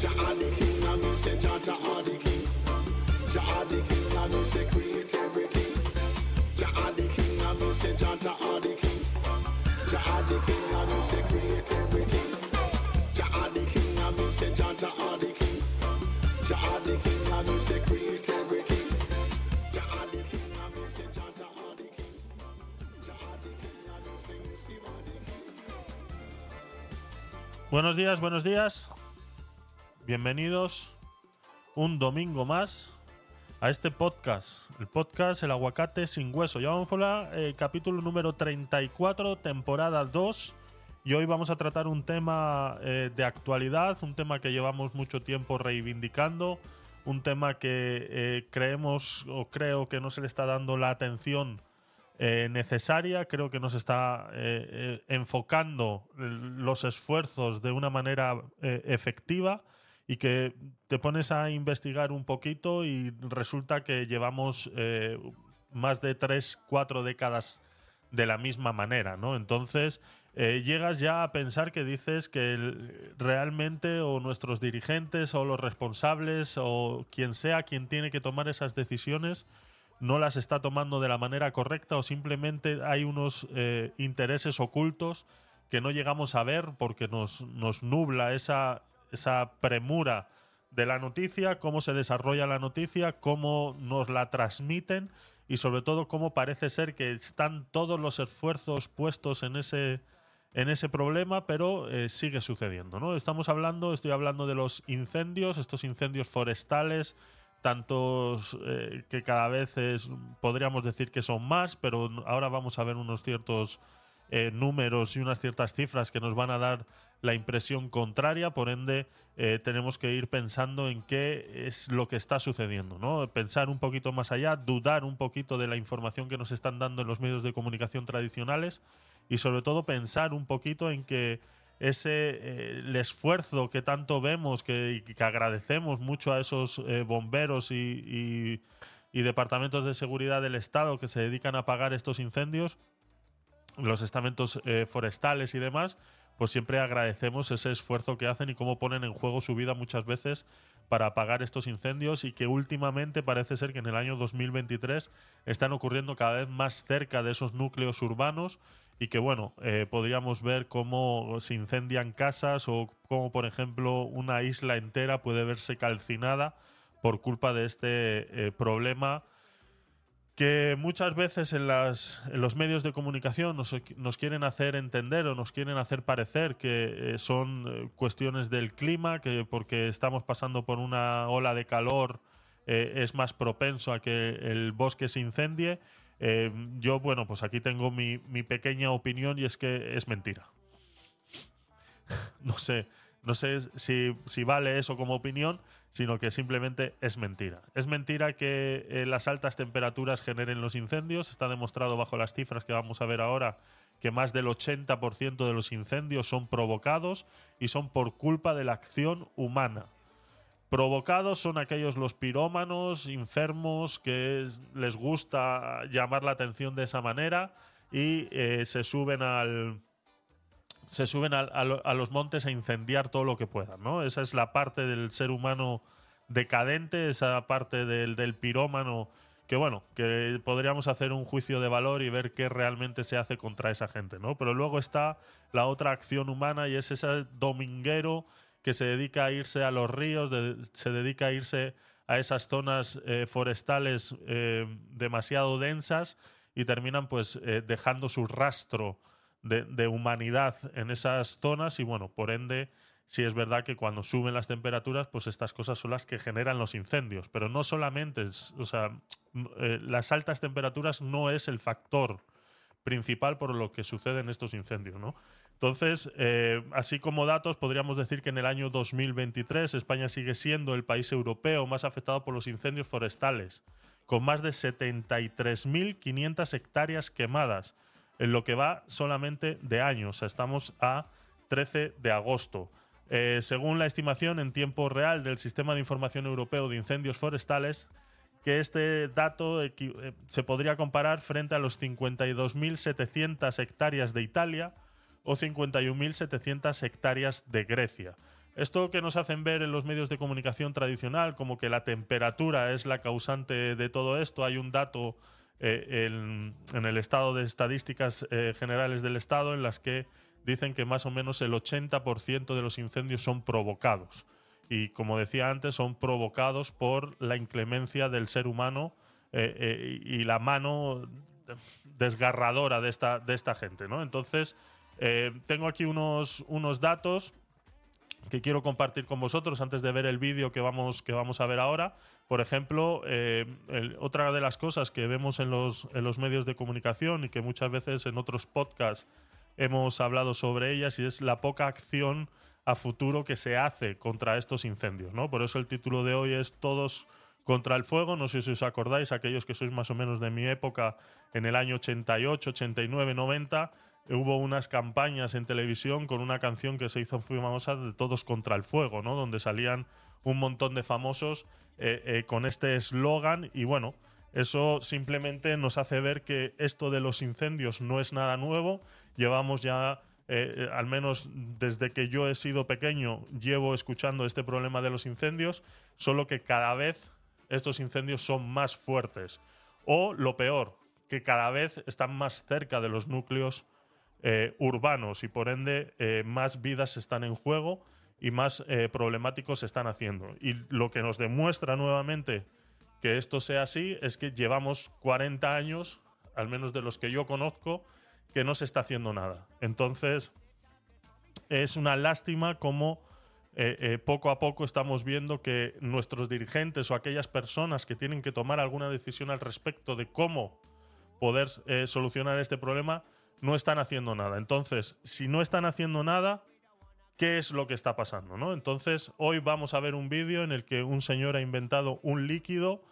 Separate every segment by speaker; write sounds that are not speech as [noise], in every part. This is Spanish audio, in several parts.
Speaker 1: King, Jah king. King, create everything. King, Jah king. King, create everything. King, Jah king. King, king.
Speaker 2: Buenos días, buenos días. Bienvenidos un domingo más a este podcast, el podcast El Aguacate sin Hueso. Ya vamos por la eh, capítulo número 34, temporada 2. Y hoy vamos a tratar un tema eh, de actualidad, un tema que llevamos mucho tiempo reivindicando, un tema que eh, creemos o creo que no se le está dando la atención necesaria. Creo que nos está enfocando el- los esfuerzos de una manera efectiva y que te pones a investigar un poquito y resulta que llevamos eh, más de tres, cuatro décadas de la misma manera, ¿no? Entonces eh, llegas ya a pensar que dices que realmente o nuestros dirigentes o los responsables o quien sea quien tiene que tomar esas decisiones no las está tomando de la manera correcta o simplemente hay unos eh, intereses ocultos que no llegamos a ver porque nos, nos nubla esa, esa premura de la noticia, cómo se desarrolla la noticia, cómo nos la transmiten y sobre todo cómo parece ser que están todos los esfuerzos puestos en ese, en ese problema, pero eh, sigue sucediendo. ¿no? Estamos hablando, estoy hablando de los incendios, estos incendios forestales, tantos eh, que cada vez es- podríamos decir que son más, pero ahora vamos a ver unos ciertos eh, números y unas ciertas cifras que nos van a dar la impresión contraria, por ende eh, tenemos que ir pensando en qué es lo que está sucediendo, ¿no? Pensar un poquito más allá, dudar un poquito de la información que nos están dando en los medios de comunicación tradicionales y sobre todo pensar un poquito en que ese eh, esfuerzo que tanto vemos que, que agradecemos mucho a esos bomberos y- y departamentos de seguridad del Estado que se dedican a apagar estos incendios, los estamentos eh, forestales y demás, pues siempre agradecemos ese esfuerzo que hacen y cómo ponen en juego su vida muchas veces para apagar estos incendios y que últimamente parece ser que en el año 2023 están ocurriendo cada vez más cerca de esos núcleos urbanos y que bueno, eh, podríamos ver cómo se incendian casas o cómo por ejemplo una isla entera puede verse calcinada por culpa de este eh, problema que muchas veces en, las, en los medios de comunicación nos, quieren hacer entender o nos quieren hacer parecer que eh, son eh, cuestiones del clima, que porque estamos pasando por una ola de calor eh, es más propenso a que el bosque se incendie. Yo, bueno, pues aquí tengo mi pequeña opinión y es que es mentira. [laughs] no sé, no sé si, vale eso como opinión, sino que simplemente es mentira. Es mentira que eh, las altas temperaturas generen los incendios. Está demostrado bajo las cifras que vamos a ver ahora que más del 80% de los incendios son provocados y son por culpa de la acción humana. Provocados son aquellos los pirómanos, enfermos, que es- les gusta llamar la atención de esa manera y eh, se suben al, se suben a, lo- a los montes a incendiar todo lo que puedan, ¿no? Esa es la parte del ser humano decadente, esa parte del, del pirómano que bueno, que podríamos hacer un juicio de valor y ver qué realmente se hace contra esa gente, ¿no? Pero luego está la otra acción humana y es ese dominguero que se dedica a irse a los ríos, se dedica a irse a esas zonas eh, forestales eh, demasiado densas y terminan pues eh, dejando su rastro de, humanidad en esas zonas y bueno, por ende, sí es verdad que cuando suben las temperaturas, pues estas cosas son las que generan los incendios, pero no solamente, o sea, eh, las altas temperaturas no es el factor principal por lo que suceden estos incendios, ¿no? Entonces, eh, así como datos, podríamos decir que en el año 2023 España sigue siendo el país europeo más afectado por los incendios forestales, con más de 73.500 hectáreas quemadas, en lo que va solamente de año. O sea, estamos a 13 de agosto. Eh, según la estimación en tiempo real del Sistema de Información Europeo de Incendios Forestales, que este dato eh, se podría comparar frente a los 52.700 hectáreas de Italia o 51.700 hectáreas de Grecia. Esto que nos hacen ver en los medios de comunicación tradicional, como que la temperatura es la causante de todo esto, hay un dato eh, en, el estado de estadísticas eh, generales del Estado en las que dicen que más o menos el 80% de los incendios son provocados. Y como decía antes, son provocados por la inclemencia del ser humano eh, y la mano desgarradora de esta, de esta gente. ¿no? Entonces, tengo aquí unos, unos datos que quiero compartir con vosotros antes de ver el vídeo que vamos, que vamos a ver ahora. Por ejemplo, el- otra de las cosas que vemos en los, en los medios de comunicación y que muchas veces en otros podcasts hemos hablado sobre ellas y es la poca acción a futuro que se hace contra estos incendios, ¿no? Por eso el título de hoy es Todos contra el fuego. No sé si os acordáis, aquellos que sois más o menos de mi época, en el año 88, 89, 90, hubo unas campañas en televisión con una canción que se hizo famosa de Todos contra el fuego, ¿no? Donde salían un montón de famosos eh, eh, con este eslogan y bueno, eso simplemente nos hace ver que esto de los incendios no es nada nuevo. Llevamos ya, eh, eh, al menos desde que yo he sido pequeño, llevo escuchando este problema de los incendios, solo que cada vez estos incendios son más fuertes. O lo peor, que cada vez están más cerca de los núcleos eh, urbanos y por ende eh, más vidas están en juego y más eh, problemáticos se están haciendo. Y lo que nos demuestra nuevamente que esto sea así es que llevamos 40 años, al menos de los que yo conozco, que no se está haciendo nada. Entonces, es una lástima cómo poco a poco estamos viendo que nuestros dirigentes o aquellas personas que tienen que tomar alguna decisión al respecto de cómo poder solucionar este problema no están haciendo nada. Entonces, si no están haciendo nada, ¿qué es lo que está pasando? ¿no? Entonces, hoy vamos a ver un vídeo en el que un señor ha inventado un líquido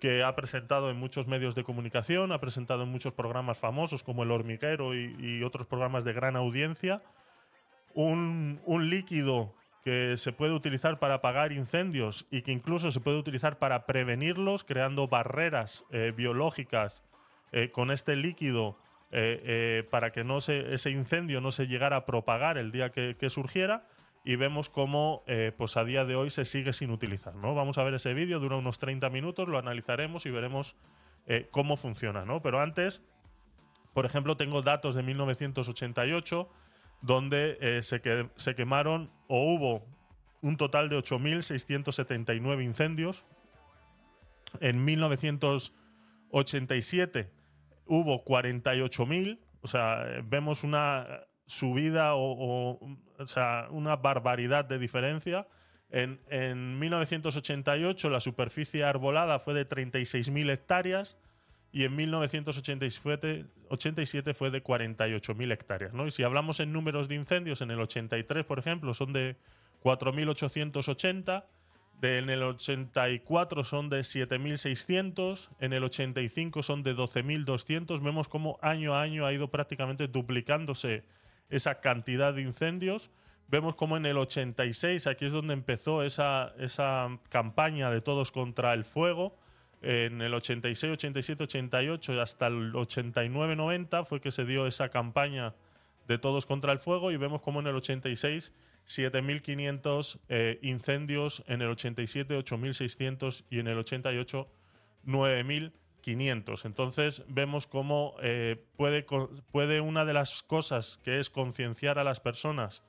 Speaker 2: que ha presentado en muchos medios de comunicación, ha presentado en muchos programas famosos como El Hormiguero y, otros programas de gran audiencia. Un, un líquido que se puede utilizar para apagar incendios y que incluso se puede utilizar para prevenirlos, creando barreras eh, biológicas eh, con este líquido eh, eh, para que no se, ese incendio no se llegara a propagar el día que, surgiera. Y vemos cómo eh, pues a día de hoy se sigue sin utilizar. ¿no? Vamos a ver ese vídeo, dura unos 30 minutos, lo analizaremos y veremos cómo funciona. ¿no? Pero antes, por ejemplo, tengo datos de 1988 donde se, se quemaron o hubo un total de 8.679 incendios. En 1987 hubo 48.000, o sea, vemos una subida o, o, sea, una barbaridad de diferencia. En, en 1988 la superficie arbolada fue de 36.000 hectáreas y en 1987 87 fue de 48.000 hectáreas. ¿no? Y si hablamos en números de incendios, en el 83, por ejemplo, son de 4.880, de- en el 84 son de 7.600, en el 85 son de 12.200. Vemos cómo año a año ha ido prácticamente duplicándose esa cantidad de incendios. Vemos cómo en el 86, aquí es donde empezó esa, esa campaña de todos contra el fuego, en el 86, 87, 88 y hasta el 89, 90 fue que se dio esa campaña de todos contra el fuego y vemos como en el 86 7.500 eh, incendios, en el 87 8.600 y en el 88 9.500. Entonces vemos cómo eh, puede, puede una de las cosas que es concienciar a las personas,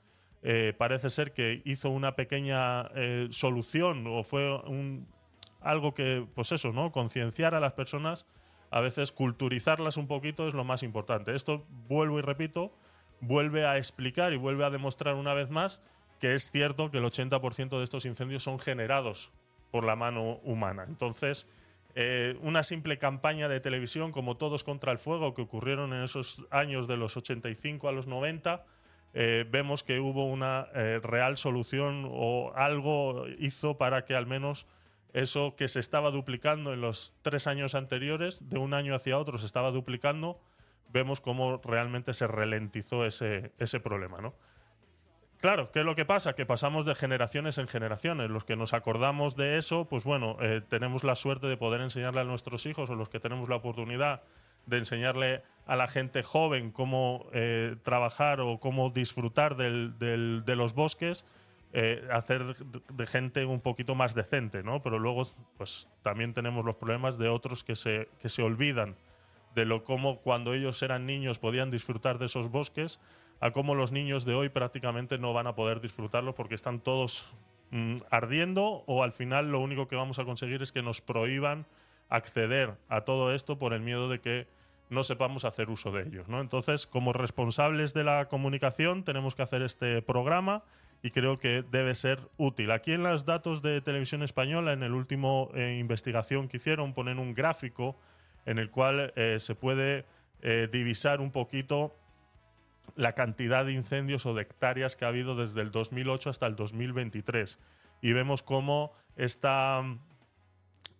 Speaker 2: eh, parece ser que hizo una pequeña eh, solución o fue un, algo que, pues eso, ¿no? Concienciar a las personas, a veces culturizarlas un poquito es lo más importante. Esto, vuelvo y repito, vuelve a explicar y vuelve a demostrar una vez más que es cierto que el 80% de estos incendios son generados por la mano humana. Entonces, eh, una simple campaña de televisión como Todos contra el Fuego que ocurrieron en esos años de los 85 a los 90, eh, vemos que hubo una eh, real solución o algo hizo para que al menos eso que se estaba duplicando en los tres años anteriores, de un año hacia otro se estaba duplicando, vemos cómo realmente se ralentizó ese, ese problema, ¿no? Claro, ¿qué es lo que pasa? Que pasamos de generaciones en generaciones. Los que nos acordamos de eso, pues bueno, eh, tenemos la suerte de poder enseñarle a nuestros hijos o los que tenemos la oportunidad de enseñarle a la gente joven cómo eh, trabajar o cómo disfrutar del- del- de los bosques. eh, hacer de gente un poquito más decente, ¿no? Pero luego, pues también tenemos los problemas de otros que se, que se olvidan de lo como cuando ellos eran niños podían disfrutar de esos bosques, a cómo los niños de hoy prácticamente no van a poder disfrutarlos porque están todos mm, ardiendo o al final lo único que vamos a conseguir es que nos prohíban acceder a todo esto por el miedo de que no sepamos hacer uso de ellos. ¿no? Entonces, como responsables de la comunicación, tenemos que hacer este programa y creo que debe ser útil. Aquí en los datos de Televisión Española, en el último eh, investigación que hicieron, ponen un gráfico en el cual eh, se puede eh, divisar un poquito la cantidad de incendios o de hectáreas que ha habido desde el 2008 hasta el 2023. Y vemos cómo esta,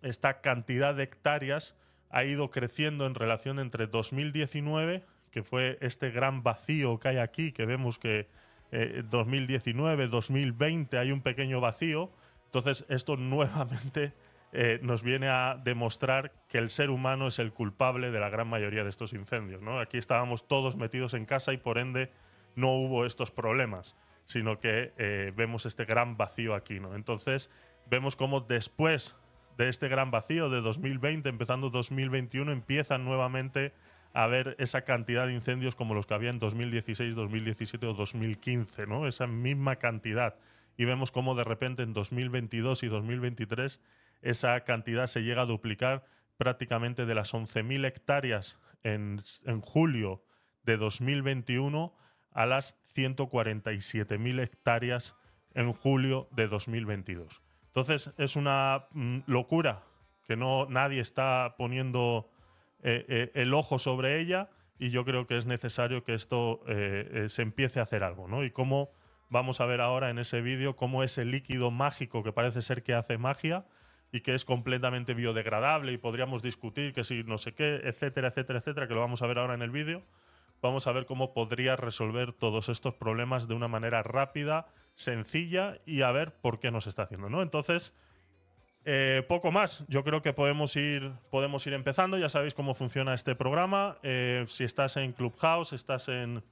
Speaker 2: esta cantidad de hectáreas ha ido creciendo en relación entre 2019, que fue este gran vacío que hay aquí, que vemos que 2019, eh, 2020 hay un pequeño vacío. Entonces esto [laughs] nuevamente eh, nos viene a demostrar que el ser humano es el culpable de la gran mayoría de estos incendios. ¿no? Aquí estábamos todos metidos en casa y por ende no hubo estos problemas, sino que eh, vemos este gran vacío aquí. ¿no? Entonces vemos cómo después de este gran vacío de 2020, empezando 2021, empiezan nuevamente a haber esa cantidad de incendios como los que había en 2016, 2017 o 2015, ¿no? Esa misma cantidad. Y vemos cómo de repente en 2022 y 2023 esa cantidad se llega a duplicar prácticamente de las 11.000 hectáreas en, en julio de 2021 a las 147.000 hectáreas en julio de 2022. Entonces es una mm, locura que no nadie está poniendo eh, eh, el ojo sobre ella y yo creo que es necesario que esto eh, se empiece a hacer algo, ¿no? Y cómo vamos a ver ahora en ese vídeo cómo ese líquido mágico que parece ser que hace magia y que es completamente biodegradable y podríamos discutir que si no sé qué, etcétera, etcétera, etcétera, que lo vamos a ver ahora en el vídeo, vamos a ver cómo podría resolver todos estos problemas de una manera rápida, sencilla y a ver por qué nos está haciendo, ¿no? Entonces, eh, poco más. Yo creo que podemos ir, podemos ir empezando. Ya sabéis cómo funciona este programa. Eh, si estás en Clubhouse, estás en,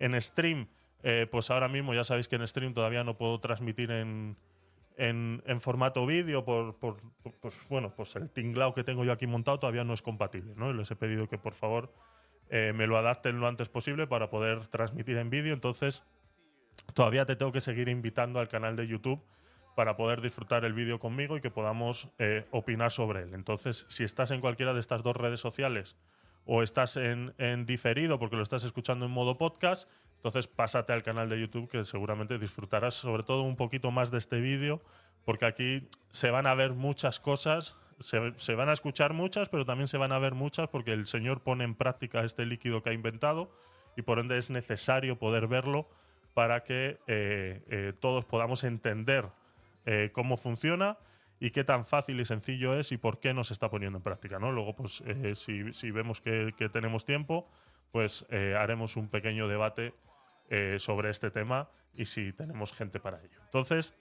Speaker 2: en stream, eh, pues ahora mismo ya sabéis que en stream todavía no puedo transmitir en, en, formato vídeo por, por, pues, bueno, pues el tinglao que tengo yo aquí montado todavía no es compatible, ¿no? les he pedido que por favor eh, me lo adapten lo antes posible para poder transmitir en vídeo. Entonces, todavía te tengo que seguir invitando al canal de YouTube para poder disfrutar el vídeo conmigo y que podamos eh, opinar sobre él. Entonces, si estás en cualquiera de estas dos redes sociales o estás en, en diferido porque lo estás escuchando en modo podcast, entonces pásate al canal de YouTube que seguramente disfrutarás sobre todo un poquito más de este vídeo porque aquí se van a ver muchas cosas, se, van a escuchar muchas, pero también se van a ver muchas porque el Señor pone en práctica este líquido que ha inventado y por ende es necesario poder verlo para que eh, eh, todos podamos entender eh, cómo funciona y qué tan fácil y sencillo es y por qué nos está poniendo en práctica. ¿no? Luego, pues, si, vemos que, que, tenemos tiempo, pues haremos un pequeño debate eh, sobre este tema y si tenemos gente para ello. Entonces,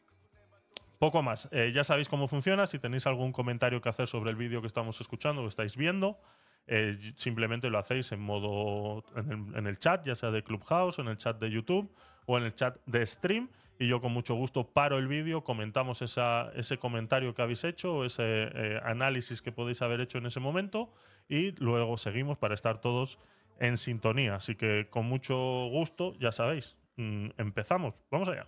Speaker 2: poco más. Eh, ya sabéis cómo funciona. Si tenéis algún comentario que hacer sobre el vídeo que estamos escuchando o estáis viendo, eh, simplemente lo hacéis en modo en el, chat, ya sea de Clubhouse, en el chat de YouTube o en el chat de stream. Y yo con mucho gusto paro el vídeo, comentamos ese comentario que habéis hecho o ese análisis que podéis haber hecho en ese momento y luego seguimos para estar todos en sintonía. Así que con mucho gusto, ya sabéis, mm, empezamos. Vamos allá.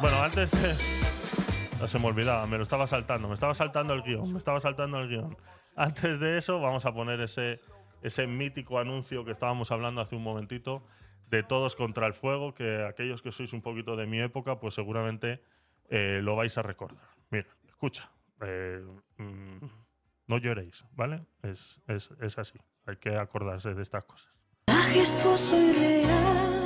Speaker 2: Bueno, antes No se me olvidaba, me lo estaba saltando, me estaba saltando el guion, me estaba saltando el guion. Antes de eso, vamos a poner ese, ese mítico anuncio que estábamos hablando hace un momentito de Todos contra el Fuego, que aquellos que sois un poquito de mi época, pues seguramente eh, lo vais a recordar. Mira, escucha, eh, mm, no lloréis, ¿vale? Es, es, es, así, hay que acordarse de estas cosas.
Speaker 3: Majestuoso y real,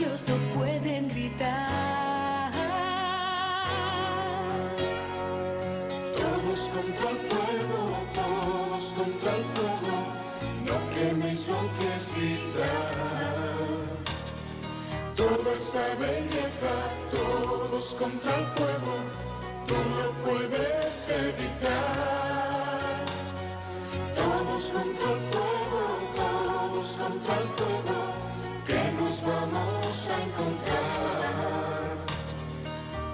Speaker 3: ellos no pueden gritar.
Speaker 1: Todos contra el fuego, todos contra el fuego, no queméis lo que. Toda esa belleza, todos contra el fuego, tú lo puedes evitar. Todos contra el fuego, todos contra el fuego, que nos vamos encontrar.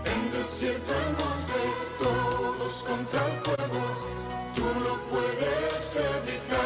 Speaker 1: En desierto y monte, todos contra el fuego, tú lo puedes evitar.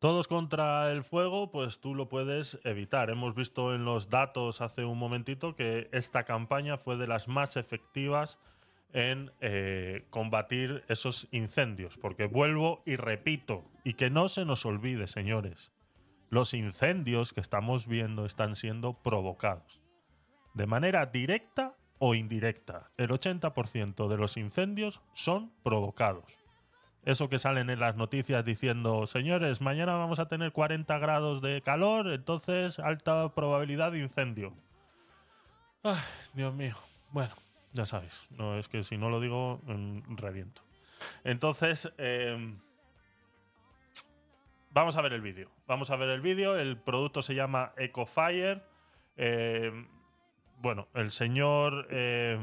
Speaker 2: Todos contra el fuego, pues tú lo puedes evitar. Hemos visto en los datos hace un momentito que esta campaña fue de las más efectivas en eh, combatir esos incendios. Porque vuelvo y repito, y que no se nos olvide, señores, los incendios que estamos viendo están siendo provocados. De manera directa o indirecta. El 80% de los incendios son provocados. Eso que salen en las noticias diciendo, señores, mañana vamos a tener 40 grados de calor, entonces alta probabilidad de incendio. Ay, Dios mío. Bueno, ya sabéis. No, es que si no lo digo, mm, reviento. Entonces, eh, vamos a ver el vídeo. Vamos a ver el vídeo. El producto se llama EcoFire. Eh, bueno, el señor. eh,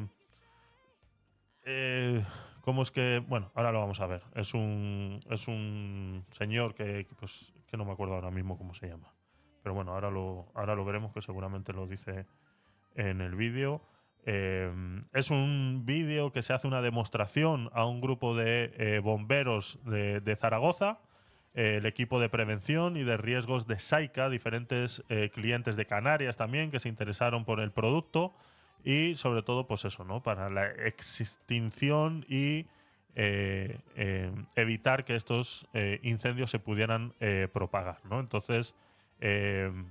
Speaker 2: eh, ¿Cómo es que.? Bueno, ahora lo vamos a ver. Es un, es un señor que, pues, que no me acuerdo ahora mismo cómo se llama. Pero bueno, ahora lo, ahora lo veremos, que seguramente lo dice en el vídeo. Eh, es un vídeo que se hace una demostración a un grupo de eh, bomberos de, de Zaragoza, eh, el equipo de prevención y de riesgos de SAICA, diferentes eh, clientes de Canarias también que se interesaron por el producto y sobre todo, pues eso, ¿no? Para la extinción y eh, eh, evitar que estos eh, incendios se pudieran propagar, ¿no? Entonces,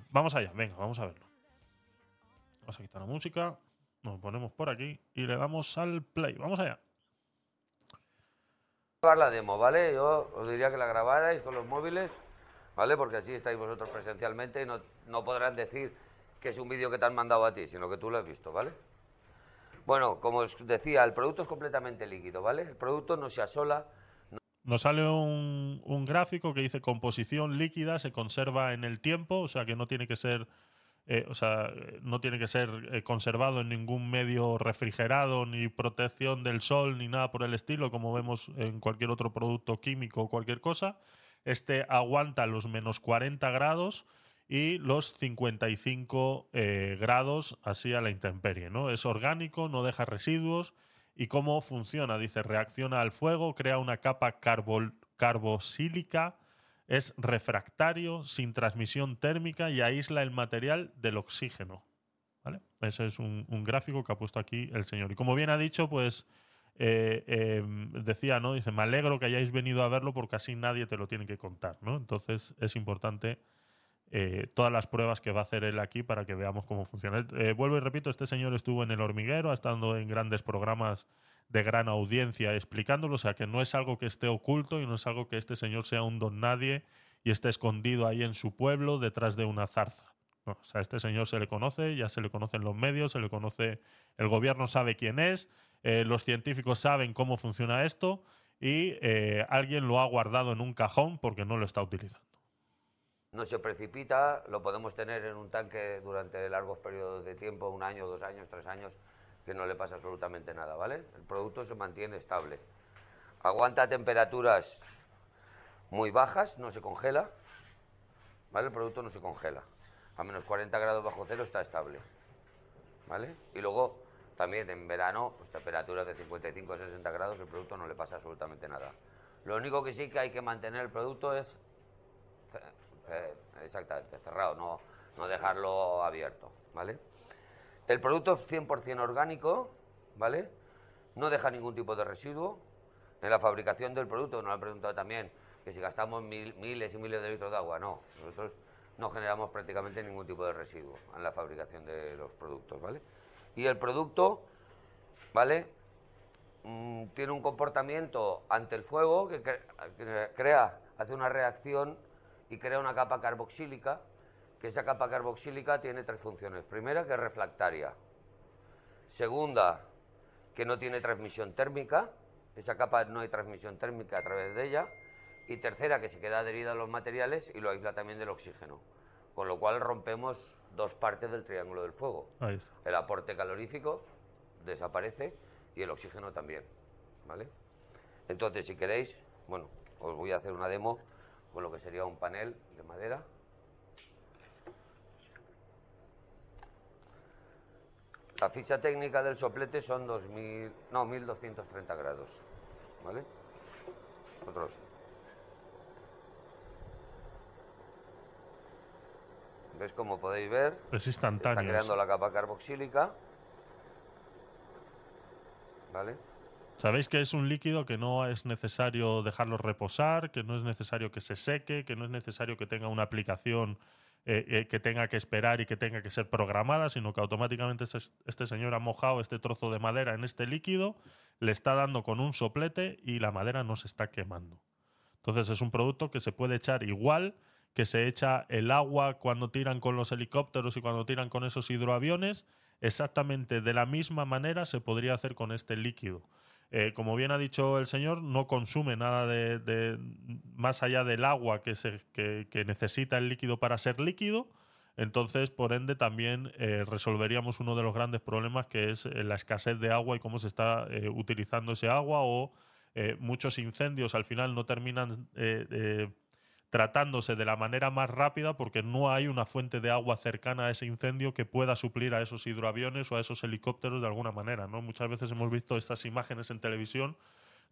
Speaker 2: vamos allá, venga, vamos a verlo. Vamos a quitar la música, nos ponemos por aquí y le damos al play. Vamos allá.
Speaker 4: grabar la demo, ¿vale? Yo os diría que la grabarais con los móviles, ¿vale? Porque así estáis vosotros presencialmente y no, no podrán decir que es un vídeo que te han mandado a ti, sino que tú lo has visto, ¿vale? Bueno, como os decía, el producto es completamente líquido, ¿vale? El producto no se asola,
Speaker 2: Nos sale un, gráfico que dice composición líquida, se conserva en el tiempo, o sea que no tiene que ser, eh, o sea, no tiene que ser eh, conservado en ningún medio refrigerado, ni protección del sol, ni nada por el estilo, como vemos en cualquier otro producto químico o cualquier cosa. Este aguanta los menos 40 grados y los 55 eh, grados así a la intemperie, ¿no? Es orgánico, no deja residuos. ¿Y cómo funciona? Dice, reacciona al fuego, crea una capa carbol- carbosílica, es refractario, sin transmisión térmica y aísla el material del oxígeno. ¿Vale? Ese es un, gráfico que ha puesto aquí el señor. Y como bien ha dicho, pues eh, eh, decía, ¿no? Dice, me alegro que hayáis venido a verlo porque así nadie te lo tiene que contar, ¿no? Entonces es importante eh, todas las pruebas que va a hacer él aquí para que veamos cómo funciona. Eh, vuelvo y repito, este señor estuvo en el hormiguero, ha estado en grandes programas de gran audiencia explicándolo, o sea que no es algo que esté oculto y no es algo que este señor sea un don nadie y esté escondido ahí en su pueblo detrás de una zarza. O sea, a este señor se le conoce, ya se le conocen los medios, se le conoce, el gobierno sabe quién es, eh, los científicos saben cómo funciona esto y alguien lo ha guardado en un cajón porque no lo está utilizando.
Speaker 4: No se precipita, lo podemos tener en un tanque durante largos periodos de tiempo, un año, dos años, tres años, que no le pasa absolutamente nada, ¿vale? El producto se mantiene estable. Aguanta temperaturas muy bajas, no se congela, ¿vale? El producto no se congela. A menos 40 grados bajo cero está estable. ¿Vale? Y luego, también en verano, pues temperaturas de 55 a 60 grados, el producto no le pasa absolutamente nada. Lo único que sí que hay que mantener el producto es exactamente cerrado, no, no dejarlo abierto, ¿vale? El producto es 100% orgánico, ¿vale? No deja ningún tipo de residuo. En la fabricación del producto, nos han preguntado también que si gastamos mil- miles y miles de litros de agua, no. Nosotros no generamos prácticamente ningún tipo de residuo en la fabricación de los productos, ¿vale? Y el producto, ¿vale? Mm, tiene un comportamiento ante el fuego que crea, hace una reacción y crea una capa carboxílica, que esa capa carboxílica tiene tres funciones. Primera, que es refractaria. Segunda, que no tiene transmisión térmica, esa capa no hay transmisión térmica a través de ella. Y tercera, que se queda adherida a los materiales y lo aísla también del oxígeno. Con lo cual rompemos dos partes del triángulo del fuego.
Speaker 2: Ahí está.
Speaker 4: El aporte calorífico desaparece y el oxígeno también, ¿vale? Entonces, si queréis, bueno, os voy a hacer una demo con lo que sería un panel de madera. La ficha técnica del soplete son 2000, no, 1230 grados, ¿vale? Otros. ¿Ves como podéis ver?
Speaker 2: Es instantáneo.
Speaker 4: Está creando la capa carboxílica. ¿Vale?
Speaker 2: Sabéis que es un líquido que no es necesario dejarlo reposar, que no es necesario que se seque, que no es necesario que tenga una aplicación eh, eh, que tenga que esperar y que tenga que ser programada, sino que automáticamente este, este señor ha mojado este trozo de madera en este líquido, le está dando con un soplete y la madera no se está quemando. Entonces es un producto que se puede echar igual que se echa el agua cuando tiran con los helicópteros y cuando tiran con esos hidroaviones, exactamente de la misma manera se podría hacer con este líquido. Eh, como bien ha dicho el señor, no consume nada de, más allá del agua que, se, que, necesita el líquido para ser líquido. Entonces, por ende, también eh, resolveríamos uno de los grandes problemas que es eh, la escasez de agua y cómo se está utilizando ese agua o muchos incendios al final no terminan tratándose de la manera más rápida porque no hay una fuente de agua cercana a ese incendio que pueda suplir a esos hidroaviones o a esos helicópteros de alguna manera. ¿no? Muchas veces hemos visto estas imágenes en televisión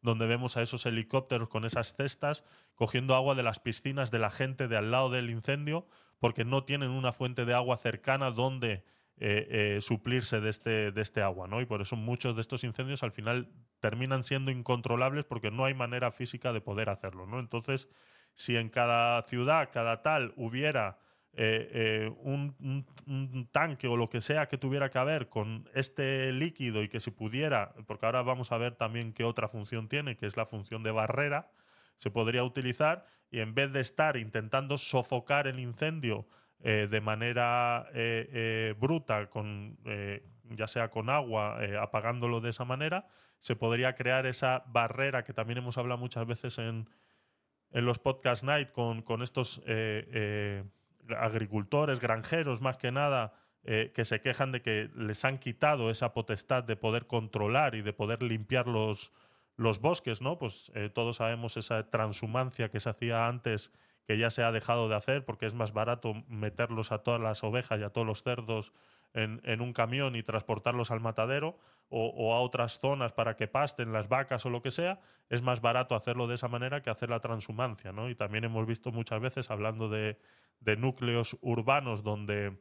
Speaker 2: donde vemos a esos helicópteros con esas cestas cogiendo agua de las piscinas de la gente de al lado del incendio porque no tienen una fuente de agua cercana donde eh, eh, suplirse de este, de este agua, ¿no? Y por eso muchos de estos incendios al final terminan siendo incontrolables porque no hay manera física de poder hacerlo, ¿no? Entonces, si en cada ciudad, cada tal, hubiera eh, eh, un, tanque o lo que sea que tuviera que haber con este líquido y que se pudiera, porque ahora vamos a ver también qué otra función tiene, que es la función de barrera, se podría utilizar y en vez de estar intentando sofocar el incendio eh, de manera bruta, con, ya sea con agua, apagándolo de esa manera, se podría crear esa barrera que también hemos hablado muchas veces en, en los podcast night con, con estos eh, eh, agricultores, granjeros más que nada, eh, que se quejan de que les han quitado esa potestad de poder controlar y de poder limpiar los, los bosques, ¿no? Pues todos sabemos esa transhumancia que se hacía antes que ya se ha dejado de hacer porque es más barato meterlos a todas las ovejas y a todos los cerdos en, un camión y transportarlos al matadero o, a otras zonas para que pasten las vacas o lo que sea, es más barato hacerlo de esa manera que hacer la transhumancia, ¿no? Y también hemos visto muchas veces, hablando de, de núcleos urbanos donde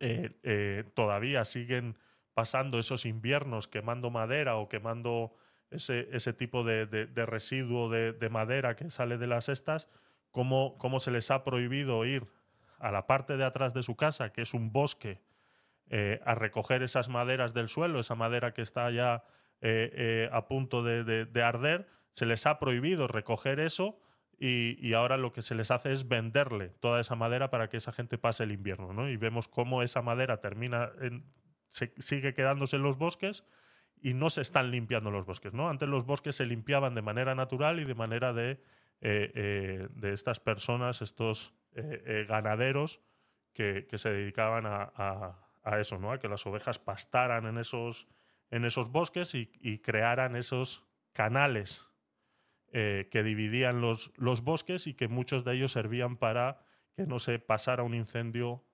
Speaker 2: eh, eh, todavía siguen pasando esos inviernos quemando madera o quemando ese, ese tipo de, de- residuo de, de madera que sale de las estas, cómo, cómo se les ha prohibido ir a la parte de atrás de su casa, que es un bosque, eh, a recoger esas maderas del suelo, esa madera que está ya eh, eh, a punto de, de- de arder, se les ha prohibido recoger eso y, ahora lo que se les hace es venderle toda esa madera para que esa gente pase el invierno, ¿no? Y vemos cómo esa madera termina, en- se- sigue quedándose en los bosques y no se están limpiando los bosques, ¿no? Antes los bosques se limpiaban de manera natural y de manera de, de estas personas, estos ganaderos que, se dedicaban a- a eso, ¿no? A que las ovejas pastaran en esos, en esos bosques y, crearan esos canales eh, que dividían los, los bosques y que muchos de ellos servían para que no se pasara un incendio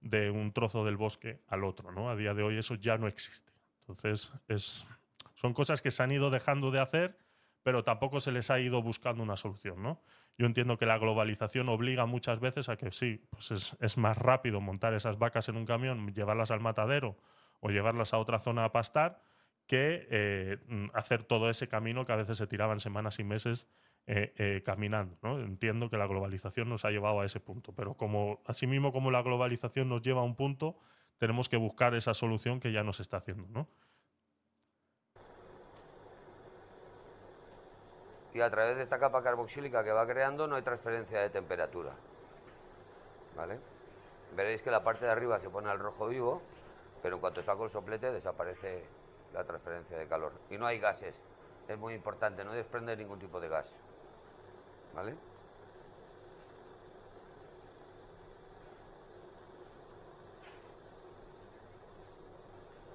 Speaker 2: de un trozo del bosque al otro, ¿no? A día de hoy eso ya no existe. Entonces, es, son cosas que se han ido dejando de hacer, pero tampoco se les ha ido buscando una solución, ¿no? Yo entiendo que la globalización obliga muchas veces a que sí, pues es, más rápido montar esas vacas en un camión, llevarlas al matadero o llevarlas a otra zona a pastar, que eh, hacer todo ese camino que a veces se tiraban semanas y meses eh, eh, caminando. ¿no? Entiendo que la globalización nos ha llevado a ese punto, pero como asimismo como la globalización nos lleva a un punto, tenemos que buscar esa solución que ya nos está haciendo. ¿no?
Speaker 4: Y a través de esta capa carboxílica que va creando no hay transferencia de temperatura. ¿Vale? Veréis que la parte de arriba se pone al rojo vivo, pero en cuanto saco el soplete desaparece la transferencia de calor. Y no hay gases. Es muy importante, no desprende ningún tipo de gas. ¿Vale?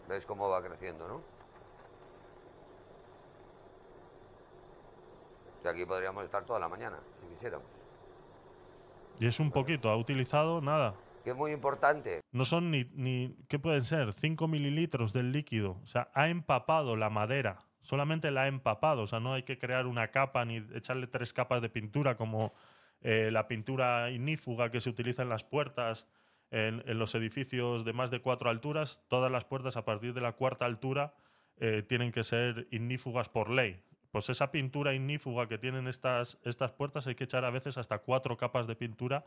Speaker 4: ¿Veis cómo va creciendo, no? O sea, aquí podríamos estar toda la mañana, si quisiéramos.
Speaker 2: Y es un poquito, ha utilizado nada.
Speaker 4: Que es muy importante.
Speaker 2: No son ni, ni, ¿qué pueden ser? 5 mililitros del líquido. O sea, ha empapado la madera. Solamente la ha empapado. O sea, no hay que crear una capa ni echarle tres capas de pintura como eh, la pintura ignífuga que se utiliza en las puertas en, en los edificios de más de cuatro alturas. Todas las puertas a partir de la cuarta altura eh, tienen que ser ignífugas por ley. Pues esa pintura ignífuga que tienen estas, estas puertas hay que echar a veces hasta cuatro capas de pintura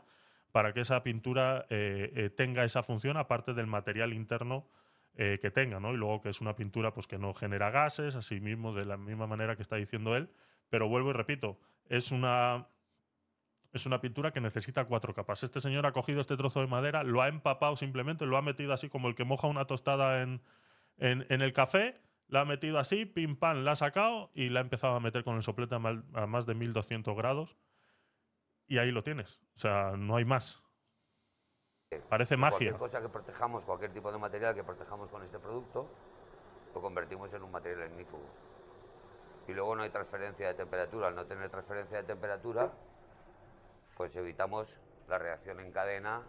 Speaker 2: para que esa pintura eh, eh, tenga esa función, aparte del material interno eh, que tenga, ¿no? Y luego que es una pintura pues, que no genera gases, así mismo, de la misma manera que está diciendo él. Pero vuelvo y repito, es una, es una pintura que necesita cuatro capas. Este señor ha cogido este trozo de madera, lo ha empapado simplemente, lo ha metido así como el que moja una tostada en, en, en el café, la ha metido así, pim pam, la ha sacado y la ha empezado a meter con el soplete a mal- a más de 1200 grados. Y ahí lo tienes. O sea, no hay más. Parece magia.
Speaker 4: Cualquier cosa que protejamos, cualquier tipo de material que protejamos con este producto, lo convertimos en un material ignífugo. Y luego no hay transferencia de temperatura. Al no tener transferencia de temperatura, pues evitamos la reacción en cadena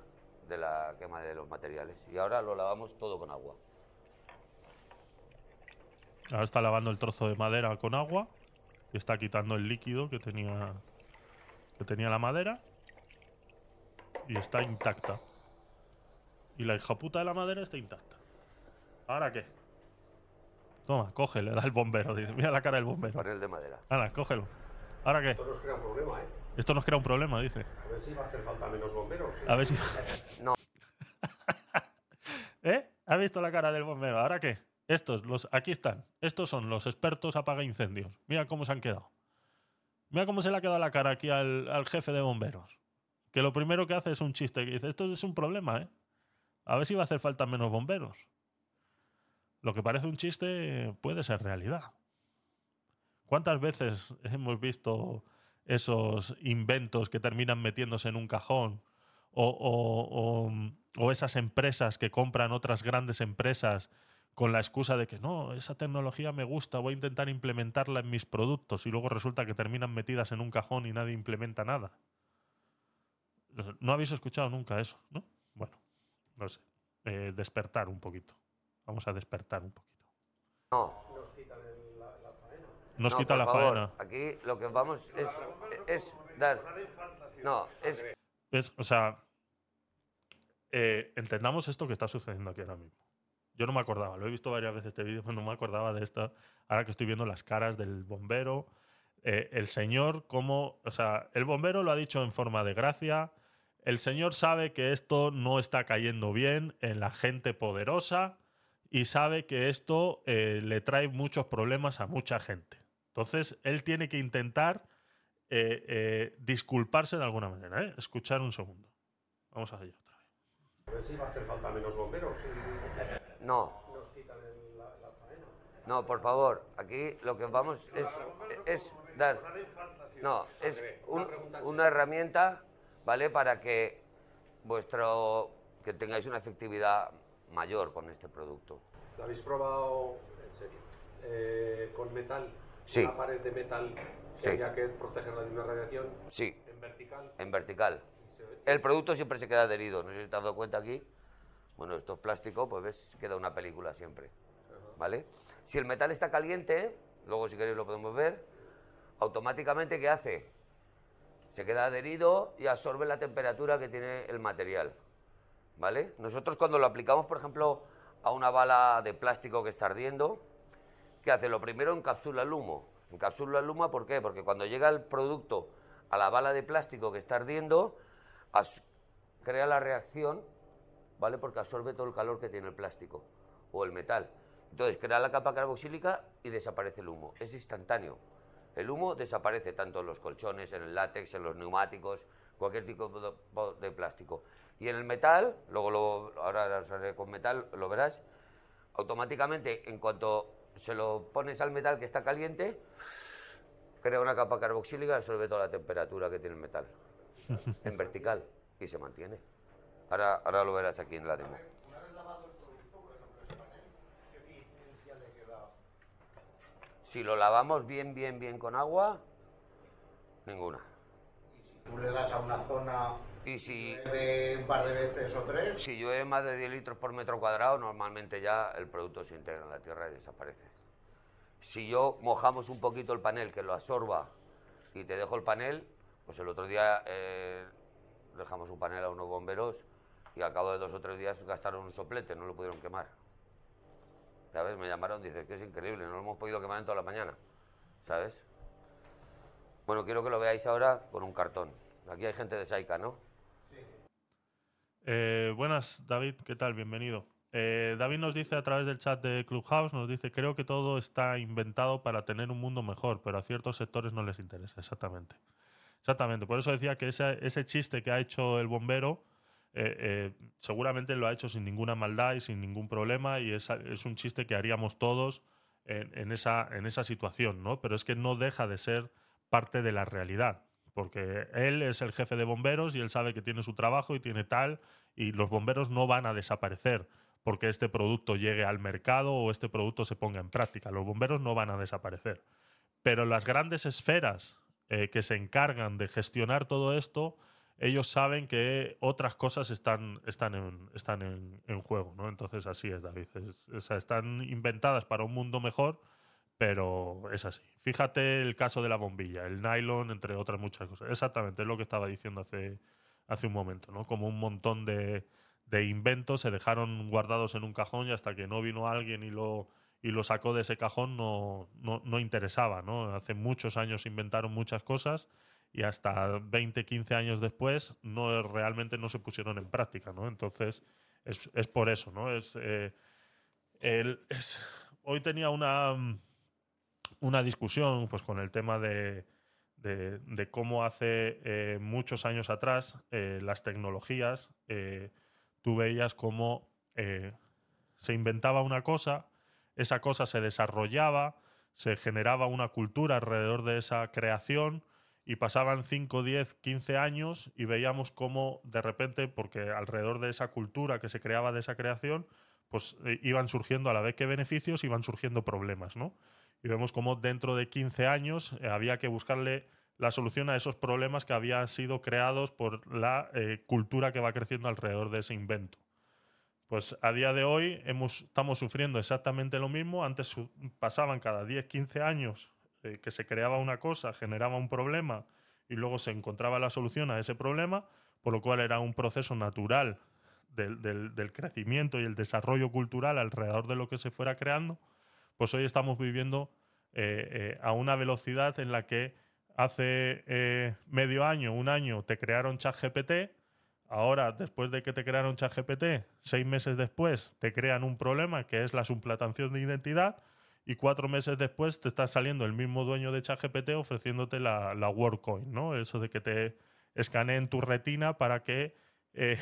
Speaker 4: de la quema de los materiales. Y ahora lo lavamos todo con agua.
Speaker 2: Ahora está lavando el trozo de madera con agua y está quitando el líquido que tenía que tenía la madera y está intacta. Y la hija puta de la madera está intacta. ¿Ahora qué? Toma, coge, le da el bombero. Dice, mira la cara del bombero.
Speaker 4: Panel de madera.
Speaker 2: Ahora, cógelo. ¿Ahora qué?
Speaker 5: Esto nos crea un problema, ¿eh?
Speaker 2: Esto nos crea un problema, dice.
Speaker 5: A ver si va a hacer falta menos bomberos. ¿eh?
Speaker 2: A ver si. [laughs]
Speaker 4: No. [laughs]
Speaker 2: ¿Eh? ¿Has visto la cara del bombero? ¿Ahora qué? Estos, los, aquí están. Estos son los expertos apaga incendios. Mira cómo se han quedado. Mira cómo se le ha quedado la cara aquí al, jefe de bomberos. Que lo primero que hace es un chiste que dice, esto es un problema, ¿eh? A ver si va a hacer falta menos bomberos. Lo que parece un chiste puede ser realidad. ¿Cuántas veces hemos visto esos inventos que terminan metiéndose en un cajón? O, o- o- o esas empresas que compran otras grandes empresas con la excusa de que no, esa tecnología me gusta, voy a intentar implementarla en mis productos y luego resulta que terminan metidas en un cajón y nadie implementa nada. No habéis escuchado nunca eso, ¿no? Bueno, no sé. Eh, despertar un poquito. Vamos a despertar un poquito.
Speaker 4: No.
Speaker 2: Nos
Speaker 4: no,
Speaker 2: quita la
Speaker 4: favor,
Speaker 2: faena.
Speaker 4: Aquí lo que vamos es, es dar. No, es.
Speaker 2: Es- o sea, eh, entendamos esto que está sucediendo aquí ahora mismo. Yo no me acordaba, lo he visto varias veces este vídeo, pero no me acordaba de esto. Ahora que estoy viendo las caras del bombero, eh, el señor, como, o sea, el bombero lo ha dicho en forma de gracia. El señor sabe que esto no está cayendo bien en la gente poderosa y sabe que esto eh, le trae muchos problemas a mucha gente. Entonces, él tiene que intentar eh, eh, disculparse de alguna manera. Escuchar un segundo. Vamos a ello otra vez.
Speaker 5: A ver si va a hacer falta menos bomberos.
Speaker 4: No. No, por favor, aquí lo que vamos es, es dar. No, es un- una herramienta, ¿vale? Para que vuestro. que tengáis una efectividad mayor con este producto.
Speaker 5: ¿Lo habéis probado en serio? Eh, con metal.
Speaker 4: Sí.
Speaker 5: Una pared de metal
Speaker 4: Sí.
Speaker 5: que haya que protegerla de una radiación
Speaker 4: Sí,
Speaker 5: en vertical.
Speaker 4: en vertical. El producto siempre se queda adherido, no sé si te has dado cuenta aquí. Bueno, esto es plástico, pues ves, queda una película siempre. ¿Vale? Si el metal está caliente, luego si queréis lo podemos ver, automáticamente ¿qué hace? Se queda adherido y absorbe la temperatura que tiene el material. ¿Vale? Nosotros cuando lo aplicamos, por ejemplo, a una bala de plástico que está ardiendo, ¿qué hace? Lo primero encapsula el humo. Encapsula el humo, ¿por qué? Porque cuando llega el producto a la bala de plástico que está ardiendo, crea la reacción, ¿vale? Porque absorbe todo el calor que tiene el plástico o el metal. Entonces crea la capa carboxílica y desaparece el humo. Es instantáneo. El humo desaparece tanto en los colchones, en el látex, en los neumáticos, cualquier tipo de, plástico. Y en el metal, luego lo, ahora con metal, lo verás, automáticamente en cuanto se lo pones al metal que está caliente, crea una capa carboxílica y absorbe toda la temperatura que tiene el metal [laughs] en vertical y se mantiene. Ahora, ahora lo verás aquí en la demo. Si lo lavamos bien, bien, bien con agua, ninguna.
Speaker 6: Tú le das a una zona
Speaker 4: Y si,
Speaker 6: de un par de veces o tres,
Speaker 4: si llueve más de 10 litros por metro cuadrado, normalmente ya el producto se integra en la tierra y desaparece. Si yo mojamos un poquito el panel, que lo absorba, y te dejo el panel, pues el otro día eh, dejamos un panel a unos bomberos y al cabo de dos o tres días gastaron un soplete, no lo pudieron quemar. ¿Sabes? Me llamaron, dice que es increíble, no lo hemos podido quemar en toda la mañana. ¿Sabes? Bueno, quiero que lo veáis ahora con un cartón. Aquí hay gente de Saika, ¿no?
Speaker 2: Eh, buenas, David, ¿qué tal? Bienvenido. Eh, David nos dice a través del chat de Clubhouse, nos dice, creo que todo está inventado para tener un mundo mejor, pero a ciertos sectores no les interesa, exactamente. Exactamente, por eso decía que ese, ese chiste que ha hecho el bombero, eh, eh, seguramente lo ha hecho sin ninguna maldad y sin ningún problema, y es, es un chiste que haríamos todos en, en esa, en esa situación, ¿no? Pero es que no deja de ser parte de la realidad porque él es el jefe de bomberos y él sabe que tiene su trabajo y tiene tal, y los bomberos no van a desaparecer porque este producto llegue al mercado o este producto se ponga en práctica. Los bomberos no van a desaparecer. Pero las grandes esferas eh, que se encargan de gestionar todo esto, ellos saben que otras cosas están, están, en, están en, en juego. ¿no? Entonces así es, David. Es- sea, están inventadas para un mundo mejor, pero es así. Fíjate el caso de la bombilla, el nylon, entre otras muchas cosas. Exactamente, es lo que estaba diciendo hace, hace un momento, ¿no? Como un montón de, de inventos se dejaron guardados en un cajón y hasta que no vino alguien y lo, y lo sacó de ese cajón no, no, no interesaba, ¿no? Hace muchos años inventaron muchas cosas y hasta 20, 15 años después no realmente no se pusieron en práctica, ¿no? Entonces es, es por eso, ¿no? Es, eh, es- hoy tenía una, una discusión pues, con el tema de, de- cómo hace eh, muchos años atrás eh, las tecnologías, eh, tú veías cómo se inventaba una cosa, esa cosa se desarrollaba, se generaba una cultura alrededor de esa creación y pasaban 5, 10, 15 años y veíamos cómo de repente, porque alrededor de esa cultura que se creaba de esa creación, pues eh, iban surgiendo a la vez que beneficios, iban surgiendo problemas, ¿no? Y vemos cómo dentro de 15 años eh, había que buscarle la solución a esos problemas que habían sido creados por la eh, cultura que va creciendo alrededor de ese invento. Pues a día de hoy hemos, estamos sufriendo exactamente lo mismo. Antes pasaban cada 10, 15 años eh, que se creaba una cosa, generaba un problema y luego se encontraba la solución a ese problema, por lo cual era un proceso natural del, del- crecimiento y el desarrollo cultural alrededor de lo que se fuera creando. Pues hoy estamos viviendo eh, eh, a una velocidad en la que hace medio año, un año, te crearon ChatGPT. Ahora, después de que te crearon ChatGPT, seis meses después te crean un problema que es la suplantación de identidad y cuatro meses después te está saliendo el mismo dueño de ChatGPT ofreciéndote la, la WorldCoin, ¿no? Eso de que te escaneen tu retina para que [laughs] eh,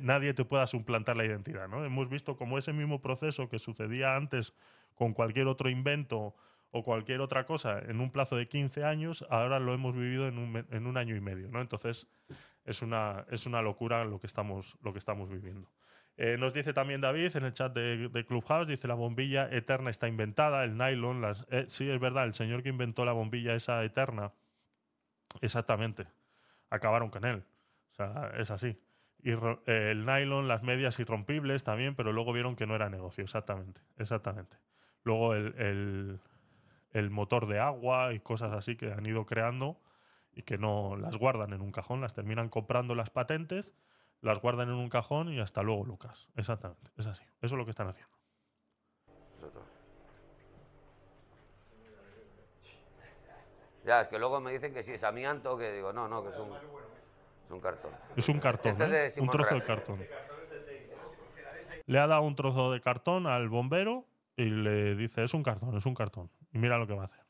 Speaker 2: nadie te pueda suplantar la identidad, ¿no? Hemos visto como ese mismo proceso que sucedía antes con cualquier otro invento o cualquier otra cosa en un plazo de 15 años, ahora lo hemos vivido en un, en un año y medio, ¿no? Entonces, es una, es una locura lo que estamos, lo que estamos viviendo. Eh, nos dice también David en el chat de, de Clubhouse, dice la bombilla eterna está inventada, el nylon, eh, sí, es verdad, el señor que inventó la bombilla esa eterna, exactamente, acabaron con él. O sea, es así. Y eh, el nylon, las medias irrompibles también, pero luego vieron que no era negocio, exactamente. Exactamente. Luego el- el motor de agua y cosas así que han ido creando y que no las guardan en un cajón, las terminan comprando las patentes, las guardan en un cajón y hasta luego, Lucas. Exactamente, es así. Eso es lo que están haciendo.
Speaker 4: Ya, es que luego me dicen que si es amianto, que digo, no, no, que es un, es un cartón.
Speaker 2: Es un cartón, ¿eh? un trozo de cartón. Le ha dado un trozo de cartón al bombero y le dice, es un cartón, es un cartón. Y mira lo que va a hacer.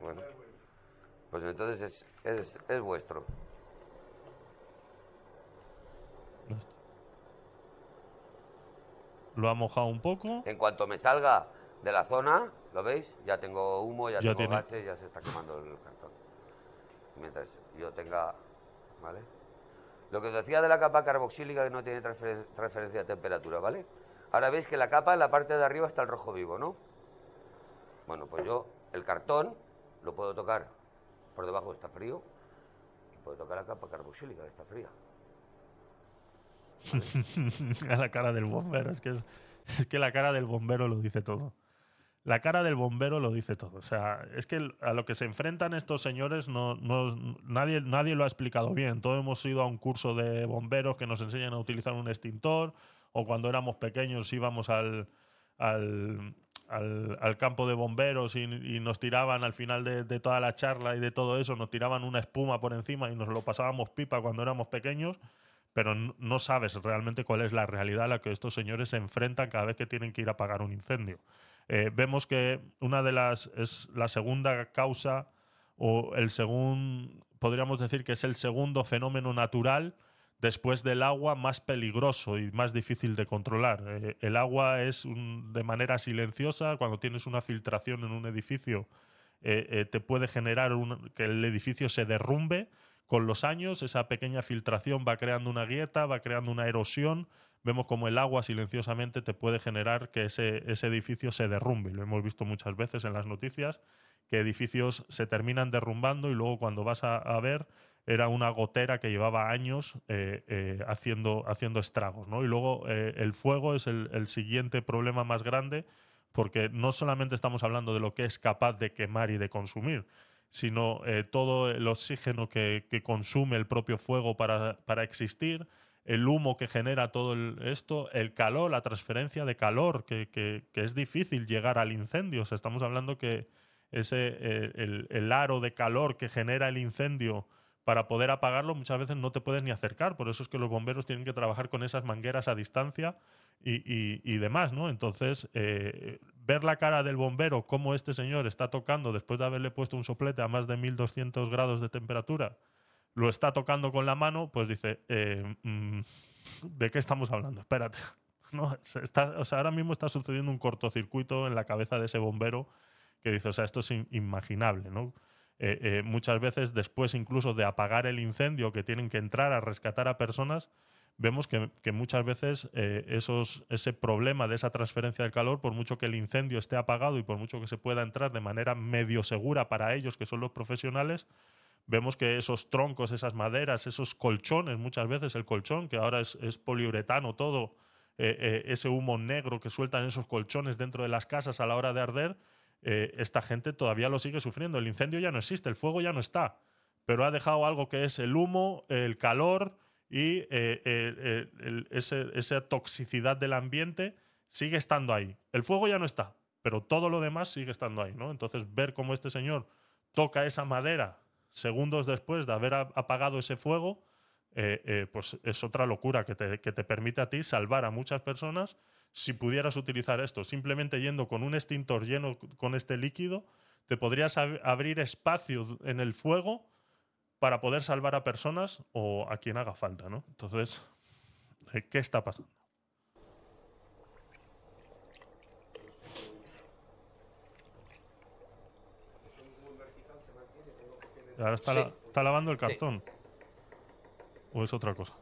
Speaker 4: Bueno, pues entonces es, es, es vuestro.
Speaker 2: Ya está. Lo ha mojado un poco.
Speaker 4: En cuanto me salga de la zona, ¿lo veis? Ya tengo humo, ya,
Speaker 2: Ya
Speaker 4: tengo
Speaker 2: tiene-
Speaker 4: gases, ya se está quemando el cartón. Mientras yo tenga... ¿Vale? Lo que os decía de la capa carboxílica que no tiene transfer- transferencia de temperatura, ¿vale? Ahora veis que la capa en la parte de arriba está el rojo vivo, ¿no? Bueno, pues yo el cartón lo puedo tocar por debajo, está frío, y puedo tocar la capa carboxílica, que está fría. [laughs]
Speaker 2: a la cara del bombero. Es que, es, que la cara del bombero lo dice todo. La cara del bombero lo dice todo. O sea, es que a lo que se enfrentan estos señores no, no- nadie, nadie lo ha explicado bien. Todos hemos ido a un curso de bomberos que nos enseñan a utilizar un extintor o cuando éramos pequeños íbamos al, al, al- al campo de bomberos y, y nos tiraban al final de, de toda la charla y de todo eso, nos tiraban una espuma por encima y nos lo pasábamos pipa cuando éramos pequeños pero no sabes realmente cuál es la realidad a la que estos señores se enfrentan cada vez que tienen que ir a apagar un incendio. Eh, vemos que una de las es la segunda causa o el segundo, podríamos decir que es el segundo fenómeno natural después del agua más peligroso y más difícil de controlar. Eh, el agua es un- de manera silenciosa, cuando tienes una filtración en un edificio, eh, eh, te puede generar un- que el edificio se derrumbe. Con los años, esa pequeña filtración va creando una grieta, va creando una erosión. Vemos como el agua silenciosamente te puede generar que ese, ese edificio se derrumbe. Lo hemos visto muchas veces en las noticias, que edificios se terminan derrumbando y luego cuando vas a, ver era una gotera que llevaba años eh, eh, haciendo, haciendo estragos. ¿no? Y luego eh, el fuego es el siguiente problema más grande porque no solamente estamos hablando de lo que es capaz de quemar y de consumir, sino eh, todo el oxígeno que, consume el propio fuego para, para existir, el humo que genera todo esto, el calor, la transferencia de calor, que, que- que es difícil llegar al incendio. O sea, estamos hablando que ese, eh, el, el aro de calor que genera el incendio para poder apagarlo muchas veces no te puedes ni acercar. Por eso es que los bomberos tienen que trabajar con esas mangueras a distancia y, y- y demás, ¿no? Entonces, eh, ver la cara del bombero, cómo este señor está tocando después de haberle puesto un soplete a más de 1200 grados de temperatura, lo está tocando con la mano, pues dice, eh, mm, ¿de qué estamos hablando? Espérate. [laughs] No, está, o sea, ahora mismo está sucediendo un cortocircuito en la cabeza de ese bombero que dice, o sea, esto es inimaginable, ¿no? Eh, eh, muchas veces después incluso de apagar el incendio que tienen que entrar a rescatar a personas, vemos que, que muchas veces eh, esos, ese problema de esa transferencia del calor, por mucho que el incendio esté apagado y por mucho que se pueda entrar de manera medio segura para ellos, que son los profesionales, vemos que esos troncos, esas maderas, esos colchones, muchas veces el colchón, que ahora es, es poliuretano todo, eh, eh, ese humo negro que sueltan esos colchones dentro de las casas a la hora de arder, eh, esta gente todavía lo sigue sufriendo. El incendio ya no existe, el fuego ya no está, pero ha dejado algo que es el humo, el calor y eh, el- ese- esa toxicidad del ambiente sigue estando ahí. El fuego ya no está, pero todo lo demás sigue estando ahí. ¿no? Entonces, ver cómo este señor toca esa madera segundos después de haber apagado ese fuego, eh, eh, pues es otra locura que te, que te permite a ti salvar a muchas personas si pudieras utilizar esto. Simplemente yendo con un extintor lleno con este líquido, te podrías ab- abrir espacio en el fuego para poder salvar a personas o a quien haga falta, ¿no? Entonces, eh, ¿qué está pasando? Ahora está,
Speaker 4: Sí.
Speaker 2: la- está lavando el cartón. ¿O es otra cosa?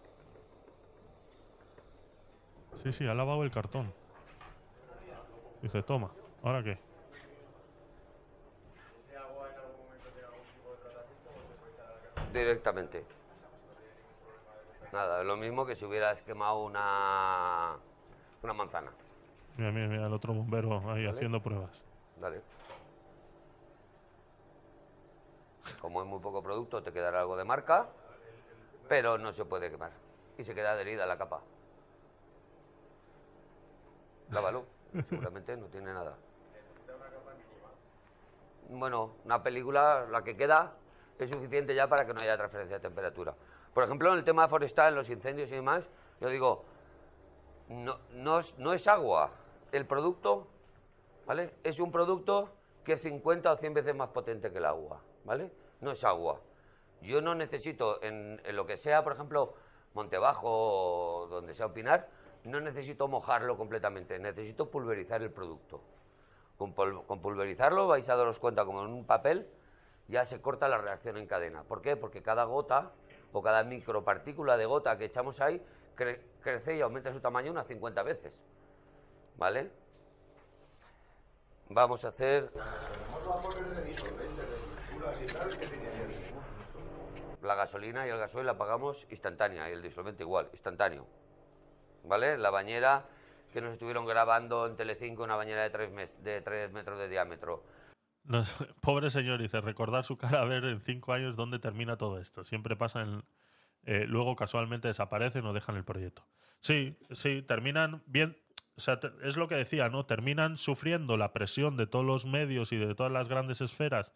Speaker 2: Sí, sí, ha lavado el cartón. Dice, toma, ¿ahora qué?
Speaker 4: Directamente. Nada, es lo mismo que si hubieras quemado una, una manzana.
Speaker 2: Mira, mira, mira, el otro bombero ahí haciendo pruebas.
Speaker 4: Dale. Como es muy poco producto, te quedará algo de marca, pero no se puede quemar. Y se queda adherida la capa. Lávalo, [laughs] seguramente no tiene nada. Bueno, una película, la que queda, es suficiente ya para que no haya transferencia de temperatura. Por ejemplo, en el tema forestal, en los incendios y demás, yo digo, no, no, es, no es agua. El producto, ¿vale? Es un producto que es 50 o 100 veces más potente que el agua, ¿vale? No es agua. Yo no necesito, en, en lo que sea, por ejemplo, Montebajo o donde sea Opinar, no necesito mojarlo completamente, necesito pulverizar el producto. Con, pul- con pulverizarlo vais a daros cuenta como en un papel ya se corta la reacción en cadena. ¿Por qué? Porque cada gota o cada micropartícula de gota que echamos ahí cre- crece y aumenta su tamaño unas 50 veces. ¿Vale? Vamos a hacer la gasolina y el gasoil la pagamos instantánea y el disolvente igual, instantáneo. ¿Vale? La bañera que nos estuvieron grabando en Telecinco, una bañera de 3, de tres metros de diámetro. [laughs]
Speaker 2: Pobre señor, dice, recordar su cara a ver en cinco años dónde termina todo esto. Siempre pasa en... eh, luego casualmente desaparecen o dejan el proyecto. Sí, sí, terminan bien... Es lo que decía, ¿no? Terminan sufriendo la presión de todos los medios y de todas las grandes esferas.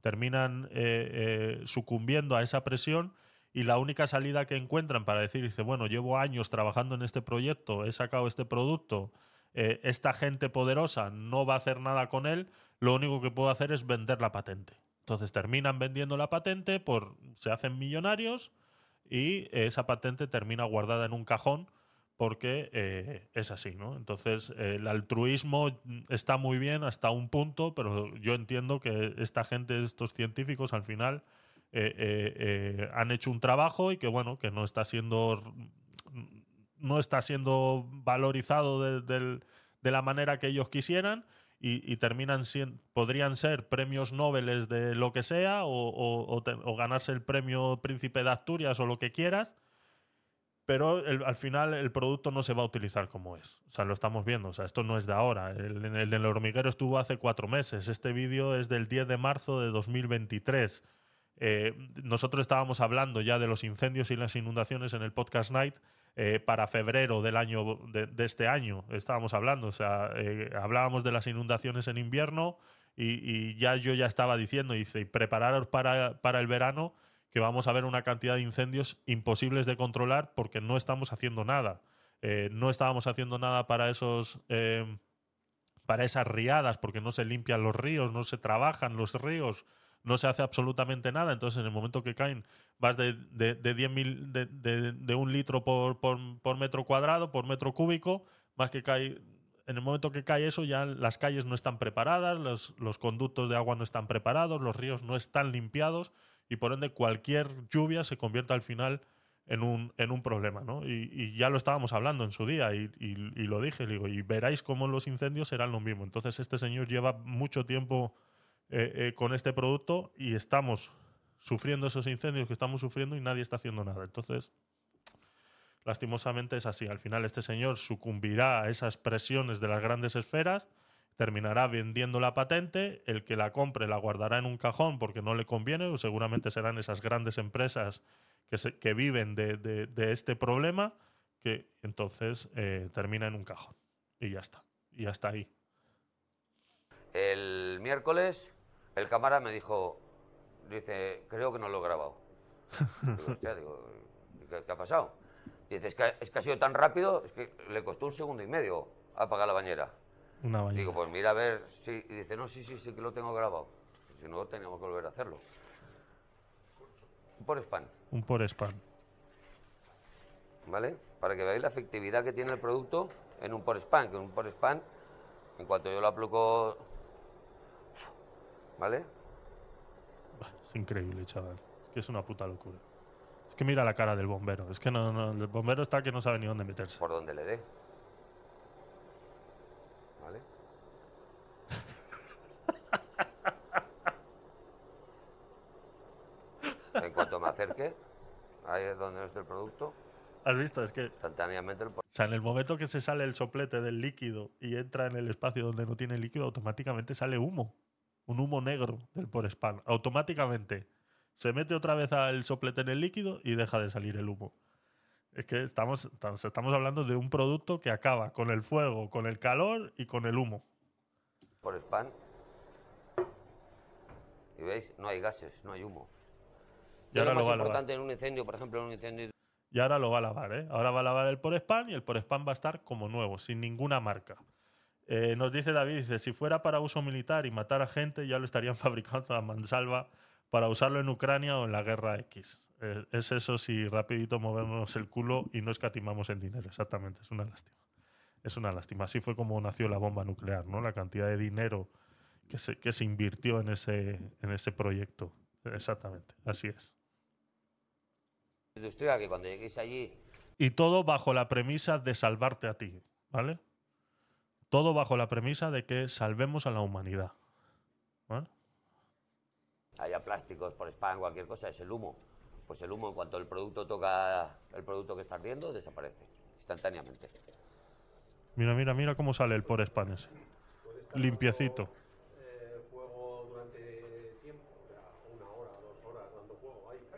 Speaker 2: Terminan eh, eh, sucumbiendo a esa presión y la única salida que encuentran para decir, dice, bueno, llevo años trabajando en este proyecto, he sacado este producto, eh, esta gente poderosa no va a hacer nada con él, lo único que puedo hacer es vender la patente. Entonces terminan vendiendo la patente, por, se hacen millonarios y esa patente termina guardada en un cajón porque eh, es así, ¿no? Entonces el altruismo está muy bien hasta un punto, pero yo entiendo que esta gente, estos científicos, al final eh, eh, han hecho un trabajo y que bueno, que no está siendo no está siendo valorizado de, de la manera que ellos quisieran y, y terminan siendo, podrían ser premios Nobel de lo que sea o, o- o te- o ganarse el premio Príncipe de Asturias o lo que quieras, pero el- al final el producto no se va a utilizar como es. O sea, lo estamos viendo. O sea, esto no es de ahora. El, el del hormiguero estuvo hace cuatro meses. Este vídeo es del 10 de marzo de 2023. Eh, nosotros estábamos hablando ya de los incendios y las inundaciones en el podcast Night eh, para febrero del año de, este año. Estábamos hablando, o sea, eh, hablábamos de las inundaciones en invierno y, ya yo ya estaba diciendo, dice, prepararos para, para el verano que vamos a ver una cantidad de incendios imposibles de controlar porque no estamos haciendo nada. Eh, no estábamos haciendo nada para esos para esas riadas porque no se limpian los ríos, no se trabajan los ríos, no se hace absolutamente nada. Entonces, en el momento que caen, vas de, de, de 10.000 de, de, un litro por, por, metro cuadrado, por metro cúbico, más que cae. En el momento que cae eso, ya las calles no están preparadas, los, los conductos de agua no están preparados, los ríos no están limpiados y por ende cualquier lluvia se convierte al final en un, en un problema, ¿no? Y, ya lo estábamos hablando en su día y, y- y lo dije, digo, y veráis cómo los incendios serán lo mismo. Entonces este señor lleva mucho tiempo eh, eh, con este producto y estamos sufriendo esos incendios que estamos sufriendo y nadie está haciendo nada. Entonces, lastimosamente es así. Al final este señor sucumbirá a esas presiones de las grandes esferas, terminará vendiendo la patente, el que la compre la guardará en un cajón porque no le conviene, o seguramente serán esas grandes empresas que, que viven de, de- de este problema, que entonces eh, termina en un cajón. Y ya está. Y hasta ahí.
Speaker 4: El miércoles, el cámara me dijo, dice, creo que no lo he grabado. [laughs] Digo, "Hostia", digo, ¿qué, qué ha pasado? Dice, es que, es que ha sido tan rápido, es que le costó un segundo y medio apagar la bañera.
Speaker 2: Una bañera.
Speaker 4: Digo, pues mira a ver, sí. Y dice, no, sí, sí, sí que lo tengo grabado. Si no, teníamos que volver a hacerlo. Por spam,
Speaker 2: Un por spam.
Speaker 4: ¿vale? Para que veáis la efectividad que tiene el producto en un por spam, que un por spam, en cuanto yo lo aplico, ¿vale?
Speaker 2: Es increíble, chaval. Es que es una puta locura. Es que mira la cara del bombero. Es que no, no, el bombero está que no sabe ni dónde meterse.
Speaker 4: por donde le dé. ¿Vale? En cuanto me acerque, ahí es donde no esté el producto,
Speaker 2: ¿Has visto? Es que
Speaker 4: Instantáneamente el
Speaker 2: O sea, en el momento que se sale el soplete del líquido y entra en el espacio donde no tiene líquido, automáticamente sale humo. Un humo negro del por spam. Automáticamente. Se mete otra vez el soplete en el líquido y deja de salir el humo. Es que estamos, estamos estamos hablando de un producto que acaba con el fuego, con el calor y con el humo.
Speaker 4: por spam. Y veis, no hay gases, no hay humo.
Speaker 2: Y ahora
Speaker 4: lo
Speaker 2: lo
Speaker 4: más
Speaker 2: va a lavar.
Speaker 4: importante en un incendio, por ejemplo, en un incendio
Speaker 2: Y ahora lo va a lavar, ¿eh? Ahora va a lavar el por spam y el por spam va a estar como nuevo, sin ninguna marca. Eh, nos dice David, dice, si fuera para uso militar y matar a gente, ya lo estarían [laughs] fabricando a mansalva para usarlo en Ucrania o en la guerra X. Eh, es eso si rapidito movemos el culo y no escatimamos en dinero. Exactamente, es una lástima. Es una lástima. Así fue como nació la bomba nuclear, ¿no? La cantidad de dinero que se, que se invirtió en ese, en ese proyecto. Exactamente, así es.
Speaker 4: industrial que cuando lleguéis allí
Speaker 2: Y todo bajo la premisa de salvarte a ti, ¿vale? Todo bajo la premisa de que salvemos a la humanidad. ¿vale?
Speaker 4: haya plásticos por spam, cualquier cosa, es el humo. Pues el humo, en cuanto el producto toca el producto que está ardiendo, desaparece instantáneamente.
Speaker 2: Mira, mira, mira cómo sale el por spam ese. Limpiecito.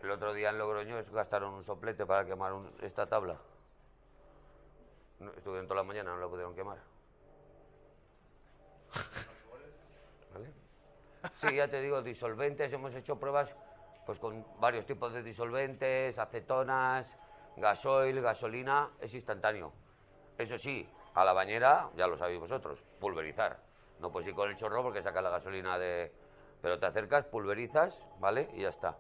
Speaker 4: El otro día en Logroño gastaron un soplete para quemar un- esta tabla. No, estuvieron toda la mañana, no la pudieron quemar. ¿Vale? Sí, ya te digo, disolventes, hemos hecho pruebas pues con varios tipos de disolventes, acetonas, gasoil, gasolina, es instantáneo. Eso sí, a la bañera, ya lo sabéis vosotros, pulverizar. No puedes ir con el chorro porque saca la gasolina de... Pero te acercas, pulverizas, ¿vale? Y ya está.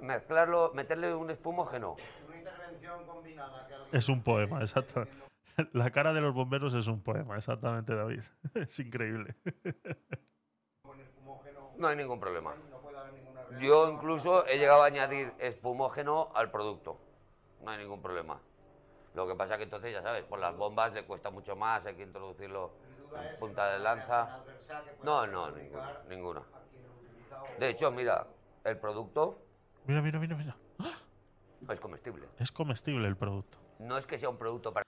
Speaker 4: Mezclarlo, meterle un espumógeno.
Speaker 2: Es un poema, exacto. [laughs] La cara de los bomberos es un poema, exactamente, David. [laughs] Es increíble.
Speaker 4: No hay ningún problema. Yo incluso he llegado a añadir espumógeno al producto. No hay ningún problema. Lo que pasa que entonces, ya sabes, por las bombas le cuesta mucho más, hay que introducirlo en
Speaker 6: es
Speaker 4: punta de lanza. No, no, ninguna, De hecho, mira, el producto
Speaker 2: Mira, mira, mira, mira.
Speaker 4: Es comestible.
Speaker 2: Es comestible el producto.
Speaker 4: No es que sea un producto para...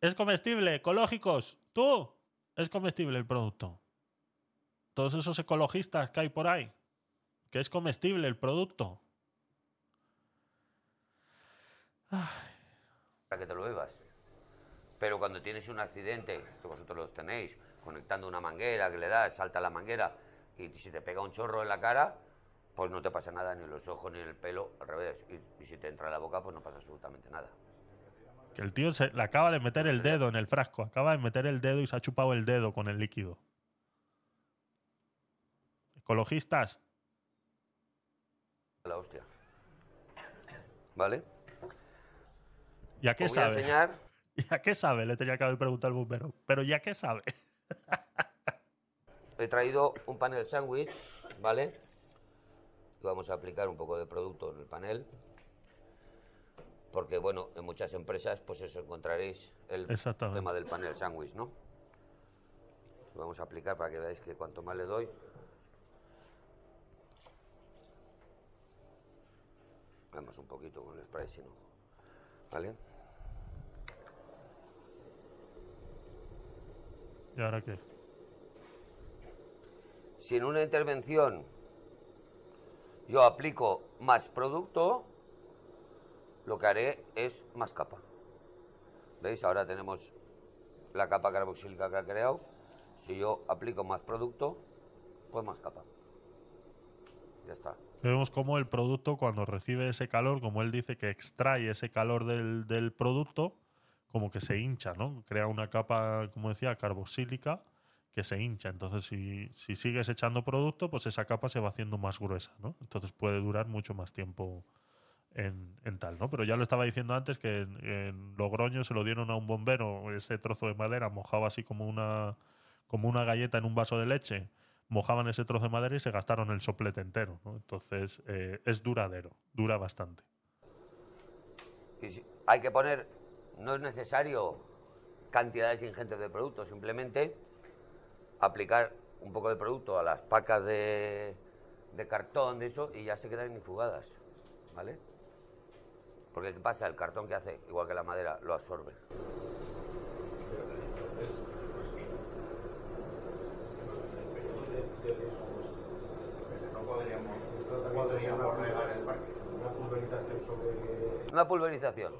Speaker 2: Es comestible, ecológicos. Tú, es comestible el producto. Todos esos ecologistas que hay por ahí, que es comestible el producto.
Speaker 4: para que te lo bebas. Pero cuando tienes un accidente, que vosotros los tenéis, conectando una manguera que le das, salta la manguera y si te pega un chorro en la cara, pues no te pasa nada, ni en los ojos ni en el pelo, al revés. Y, y si te entra en la boca, pues no pasa absolutamente nada.
Speaker 2: Que el tío se le acaba de meter el dedo en el frasco, acaba de meter el dedo y se ha chupado el dedo con el líquido. Ecologistas,
Speaker 4: La hostia. ¿Vale?
Speaker 2: ¿y a qué
Speaker 4: Os voy a
Speaker 2: sabe?
Speaker 4: enseñar. [laughs]
Speaker 2: ¿Y a qué sabe? Le tenía que haber preguntado al bombero. Pero ¿y a qué sabe? [laughs]
Speaker 4: He traído un panel sándwich, ¿vale? Vamos a aplicar un poco de producto en el panel. Porque, bueno, en muchas empresas, pues eso encontraréis el tema del panel sándwich, ¿no? Vamos a aplicar para que veáis que cuanto más le doy. Vamos un poquito con el spray, si no. ¿Vale?
Speaker 2: ¿Y ahora qué?
Speaker 4: Si en una intervención yo aplico más producto, lo que haré es más capa. ¿Veis? Ahora tenemos la capa carboxílica que ha creado. Si yo aplico más producto, pues más capa. Ya está.
Speaker 2: Vemos cómo el producto, cuando recibe ese calor, como él dice que extrae ese calor del, del producto, como que se hincha, ¿no? Crea una capa, como decía, carboxílica que se hincha. Entonces, si, si sigues echando producto, pues esa capa se va haciendo más gruesa, ¿no? Entonces puede durar mucho más tiempo en, en tal, ¿no? Pero ya lo estaba diciendo antes que en, en Logroño se lo dieron a un bombero, ese trozo de madera mojado así como una, como una galleta en un vaso de leche, mojaban ese trozo de madera y se gastaron el soplete entero, ¿no? Entonces eh, es duradero, dura bastante.
Speaker 4: Y si- hay que poner, no es necesario cantidades ingentes de producto, simplemente aplicar un poco de producto a las pacas de, de cartón, de eso, y ya se quedan infugadas, ¿vale? Porque ¿qué pasa? El cartón que hace, igual que la madera, lo absorbe.
Speaker 6: No podríamos, no podríamos regar el parque.
Speaker 5: Una pulverización sobre
Speaker 4: Una pulverización.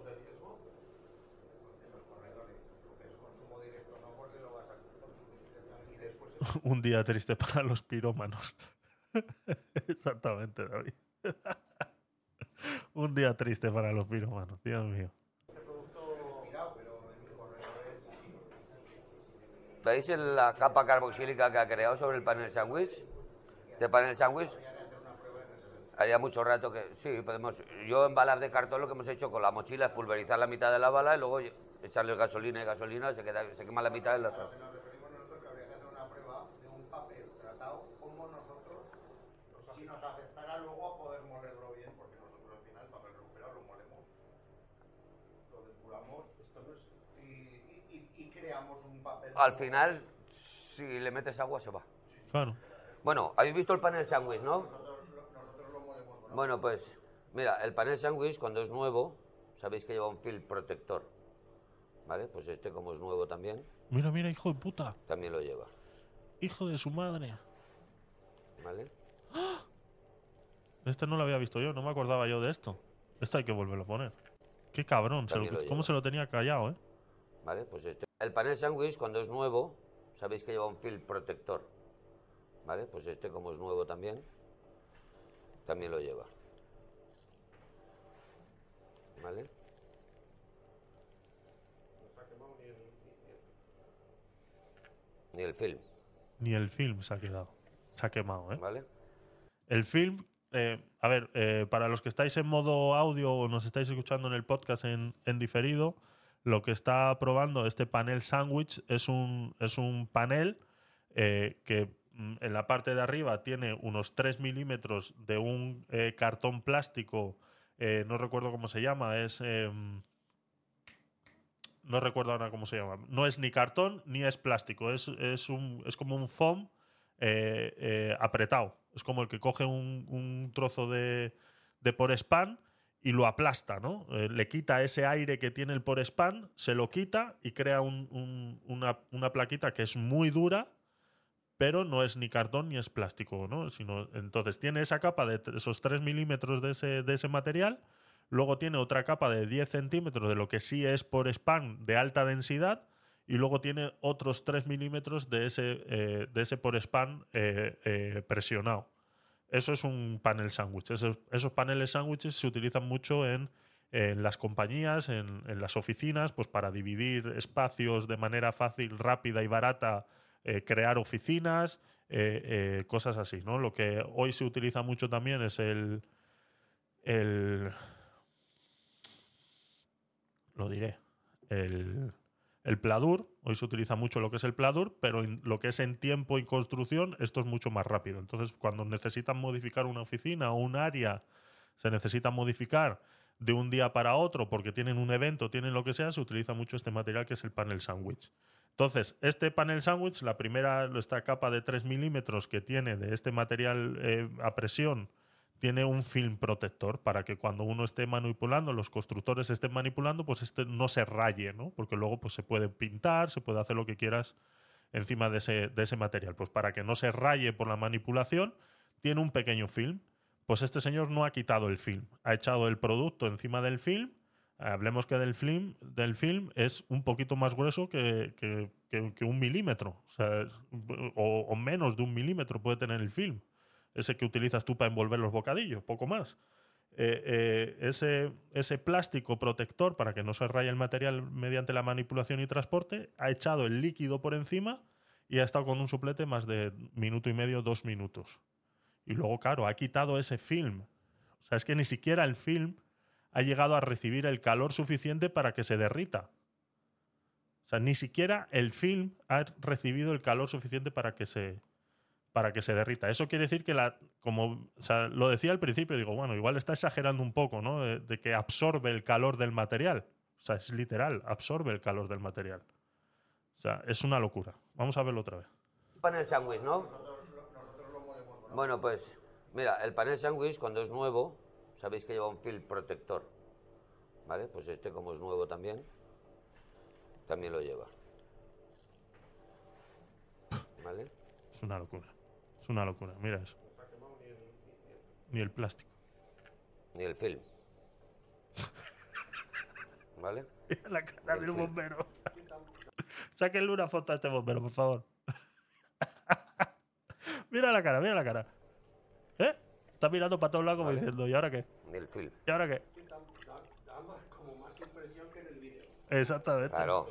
Speaker 6: Consumo directo no, porque lo vas a consumir. Y después [laughs]
Speaker 2: Un día triste para los pirómanos. [laughs] Exactamente, David. [laughs] Un día triste para los pirómanos, Dios mío.
Speaker 4: ¿Veis la capa carboxílica que ha creado sobre el panel sándwich? Este panel sándwich haría mucho rato que sí, podemos. Yo en balas de cartón lo que hemos hecho con la mochila es pulverizar la mitad de la bala y luego echarle gasolina y gasolina, se, queda, se quema la mitad de la otra.
Speaker 6: Nos referimos nosotros que habría que hacer una prueba de un papel tratado como nosotros, si nos afectara luego a poder molerlo bien, porque nosotros al final el papel recuperado lo molemos, lo depuramos y, y- y- y creamos un papel.
Speaker 4: Al final, si le metes agua, se va.
Speaker 2: Claro.
Speaker 4: Bueno, habéis visto el panel sándwich, ¿no? Bueno, pues, mira, el panel sándwich cuando es nuevo, sabéis que lleva un film protector. ¿Vale? Pues este, como es nuevo también,
Speaker 2: Mira, mira, hijo de puta.
Speaker 4: también lo lleva.
Speaker 2: Hijo de su madre.
Speaker 4: ¿Vale? [gasps]
Speaker 2: Este no lo había visto yo, no me acordaba yo de esto. Esto hay que volverlo a poner. Qué cabrón, se lo-
Speaker 4: lo
Speaker 2: cómo se lo tenía callado, ¿eh?
Speaker 4: ¿Vale? Pues este. El panel sándwich cuando es nuevo, sabéis que lleva un film protector. ¿Vale? Pues este, como es nuevo también, también lo lleva. ¿Vale? Ni el film,
Speaker 2: Ni el film se ha quedado. Se ha quemado, ¿eh?
Speaker 4: ¿vale?
Speaker 2: El film, eh, a ver, eh, para los que estáis en modo audio o nos estáis escuchando en el podcast en, en diferido, lo que está probando este panel sándwich es un, es un panel eh, que mm, en la parte de arriba tiene unos 3 milímetros de un eh, cartón plástico, eh, no recuerdo cómo se llama, es... em, no recuerdo ahora cómo se llama. No es ni cartón ni es plástico, es, es, un, es como un foam apretado. Es como el que coge un, un trozo de, de Porespan y lo aplasta, ¿no? Eh, le quita ese aire que tiene el Porespan, se lo quita y crea un- un- una, una plaquita que es muy dura, pero no es ni cartón ni es plástico, ¿no? Sino, entonces tiene esa capa de esos 3 milímetros de ese, de ese material, luego tiene otra capa de 10 centímetros de lo que sí es Porespan de alta densidad, y luego tiene otros 3 milímetros de ese, eh, de ese por span eh, eh, presionado. Eso es un panel sándwich. Esos, paneles sándwiches se utilizan mucho en, en las compañías, en, en las oficinas, pues para dividir espacios de manera fácil, rápida y barata, eh, crear oficinas, eh, eh, cosas así. ¿no? Lo que hoy se utiliza mucho también es el, el lo diré, el, el Pladur. Hoy se utiliza mucho lo que es el Pladur, pero lo que es en tiempo y construcción, esto es mucho más rápido. Entonces, cuando necesitan modificar una oficina o un área, se necesita modificar de un día para otro porque tienen un evento, tienen lo que sea, se utiliza mucho este material que es el panel sándwich. Entonces, este panel sándwich, la primera, esta capa de 3 milímetros que tiene de este material eh, a presión, tiene un film protector para que cuando uno esté manipulando, los constructores estén manipulando, pues este no se raye, ¿no? Porque luego pues, se puede pintar, se puede hacer lo que quieras encima de ese, de ese material. Pues para que no se raye por la manipulación, tiene un pequeño film. Pues este señor no ha quitado el film, ha echado el producto encima del film. Hablemos que del film, del film es un poquito más grueso que, que- que- un milímetro, o menos de un milímetro puede tener el film ese que utilizas tú para envolver los bocadillos, poco más. Eh, eh, ese, ese plástico protector para que no se raye el material mediante la manipulación y transporte ha echado el líquido por encima y ha estado con un suplete más de minuto y medio, dos minutos. Y luego, claro, ha quitado ese film. O sea, es que ni siquiera el film ha llegado a recibir el calor suficiente para que se derrita. O sea, ni siquiera el film ha recibido el calor suficiente para que se, para que se derrita. Eso quiere decir que la, como o sea, lo decía al principio, digo, bueno, igual está exagerando un poco, ¿no? De, de que absorbe el calor del material. O sea, es literal, absorbe el calor del material. O sea, es una locura. Vamos a verlo otra vez.
Speaker 4: Panel sándwich, ¿no? Bueno, pues Mira, el panel sandwich cuando es nuevo, sabéis que lleva un film protector. ¿Vale? Pues este como es nuevo también, también lo lleva. ¿Vale?
Speaker 2: Es una locura. Es una locura. Mira eso. Ni el plástico.
Speaker 4: Ni el film. [laughs] ¿Vale?
Speaker 2: Mira la cara
Speaker 4: El
Speaker 2: del bombero. [laughs] Sáquenle una foto a este bombero, por favor. [laughs] mira la cara, mira la cara. ¿Eh? Está mirando para todos lados como
Speaker 4: Vale.
Speaker 2: diciendo, ¿y ahora qué?
Speaker 4: Ni el film.
Speaker 2: ¿Y ahora qué?
Speaker 5: Da, como más impresión que en el vídeo.
Speaker 2: Exactamente.
Speaker 4: Claro.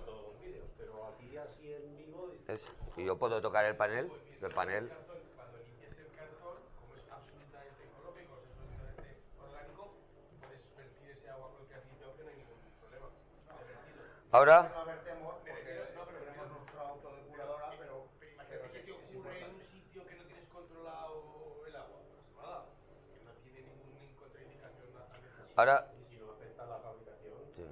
Speaker 4: Y yo puedo tocar el panel. El panel.
Speaker 7: Cuando limpies el cartón, como es absolutamente ecológico, es absolutamente orgánico, puedes vertir ese agua con el que has limpiado que no hay ningún problema. De vertido.
Speaker 4: Ahora,
Speaker 6: No vertemos porque tenemos nuestra autodepuradora, pero, pero
Speaker 7: ¿Qué te ocurre en un sitio que no tienes controlado el agua? No pasa nada. Que no tiene ninguna contraindicación ambiental.
Speaker 4: ahora.
Speaker 5: y si no afecta a la fabricación,
Speaker 4: sí.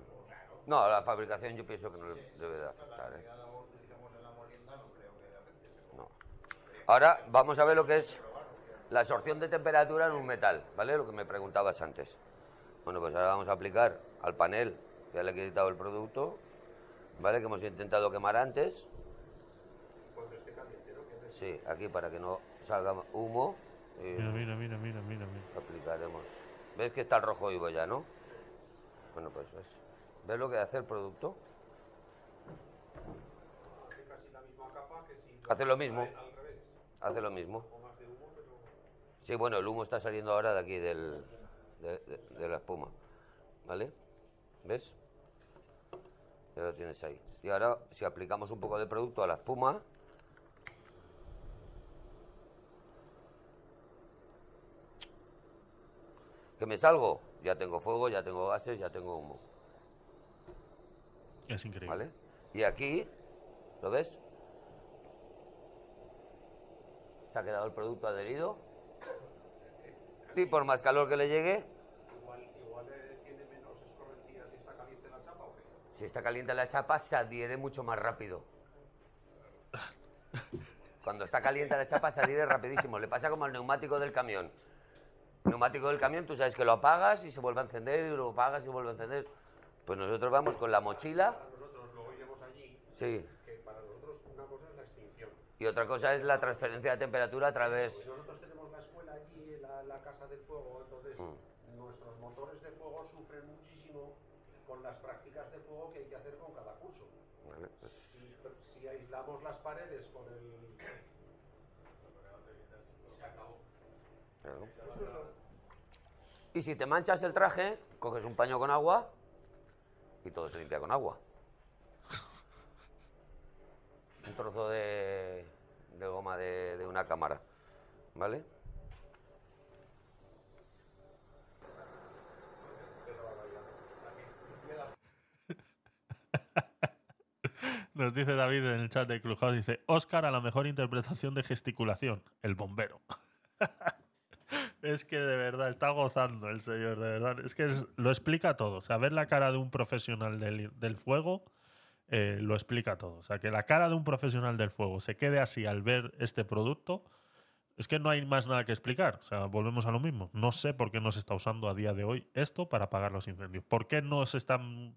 Speaker 4: No, la fabricación yo pienso que no le debe de afectar. ¿eh?
Speaker 6: No.
Speaker 4: Ahora vamos a ver lo que es la absorción de temperatura en un metal, ¿vale? Lo que me preguntabas antes. Bueno, pues ahora vamos a aplicar al panel, ya le he quitado el producto, ¿vale? Que hemos intentado quemar antes. Sí, aquí para que no salga humo. y
Speaker 2: Mira, mira, mira, mira,
Speaker 4: aplicaremos. ¿Ves que está el rojo vivo ya, no? Bueno, pues ves. ¿Ves lo que hace el producto?
Speaker 5: hace casi la misma capa que si
Speaker 4: Hace lo mismo.
Speaker 5: al revés.
Speaker 4: Hace lo mismo.
Speaker 5: O más de humo, pero
Speaker 4: Sí, bueno, el humo está saliendo ahora de aquí, del, de, de- de la espuma. ¿Vale? ¿Ves? Ya lo tienes ahí. Y ahora, si aplicamos un poco de producto a la espuma... ¿Que me salgo? Ya tengo fuego, ya tengo gases, ya tengo humo.
Speaker 2: Es increíble.
Speaker 4: ¿Vale? Y aquí, ¿lo ves? Se ha quedado el producto adherido. Y por más calor que le llegue,
Speaker 5: igual, igual eh, tiene menos escorrentía si está caliente la chapa o qué.
Speaker 4: Si está caliente la chapa, se adhiere mucho más rápido. Cuando está caliente la chapa, se adhiere rapidísimo. Le pasa como al neumático del camión. El neumático del camión, tú sabes que lo apagas y se vuelve a encender, y lo apagas y vuelve a encender. Pues nosotros vamos con la mochila,
Speaker 5: Nosotros lo oiremos allí,
Speaker 4: sí,
Speaker 5: que para nosotros una cosa es la extinción.
Speaker 4: y otra cosa es la transferencia de temperatura a través...
Speaker 5: Pues nosotros tenemos la escuela allí, la, la casa del fuego, entonces
Speaker 4: Mm.
Speaker 5: nuestros motores de fuego sufren muchísimo con las prácticas de fuego que hay que hacer con cada curso.
Speaker 4: ¿vale? Pues,
Speaker 5: Si, si aislamos las paredes con el... Se acabó.
Speaker 4: claro. Y si te manchas el traje, coges un paño con agua y todo se limpia con agua. Un trozo de, de goma de, de una cámara. ¿Vale?
Speaker 2: Nos dice David en el chat de Clubhouse, dice, Oscar a la mejor interpretación de gesticulación, el bombero. [laughs] es que de verdad está gozando el señor, de verdad. Es que lo explica todo. O sea, ver la cara de un profesional del, del fuego eh, lo explica todo. O sea, que la cara de un profesional del fuego se quede así al ver este producto, es que no hay más nada que explicar. O sea, volvemos a lo mismo. No sé por qué no se está usando a día de hoy esto para apagar los incendios. ¿Por qué no se están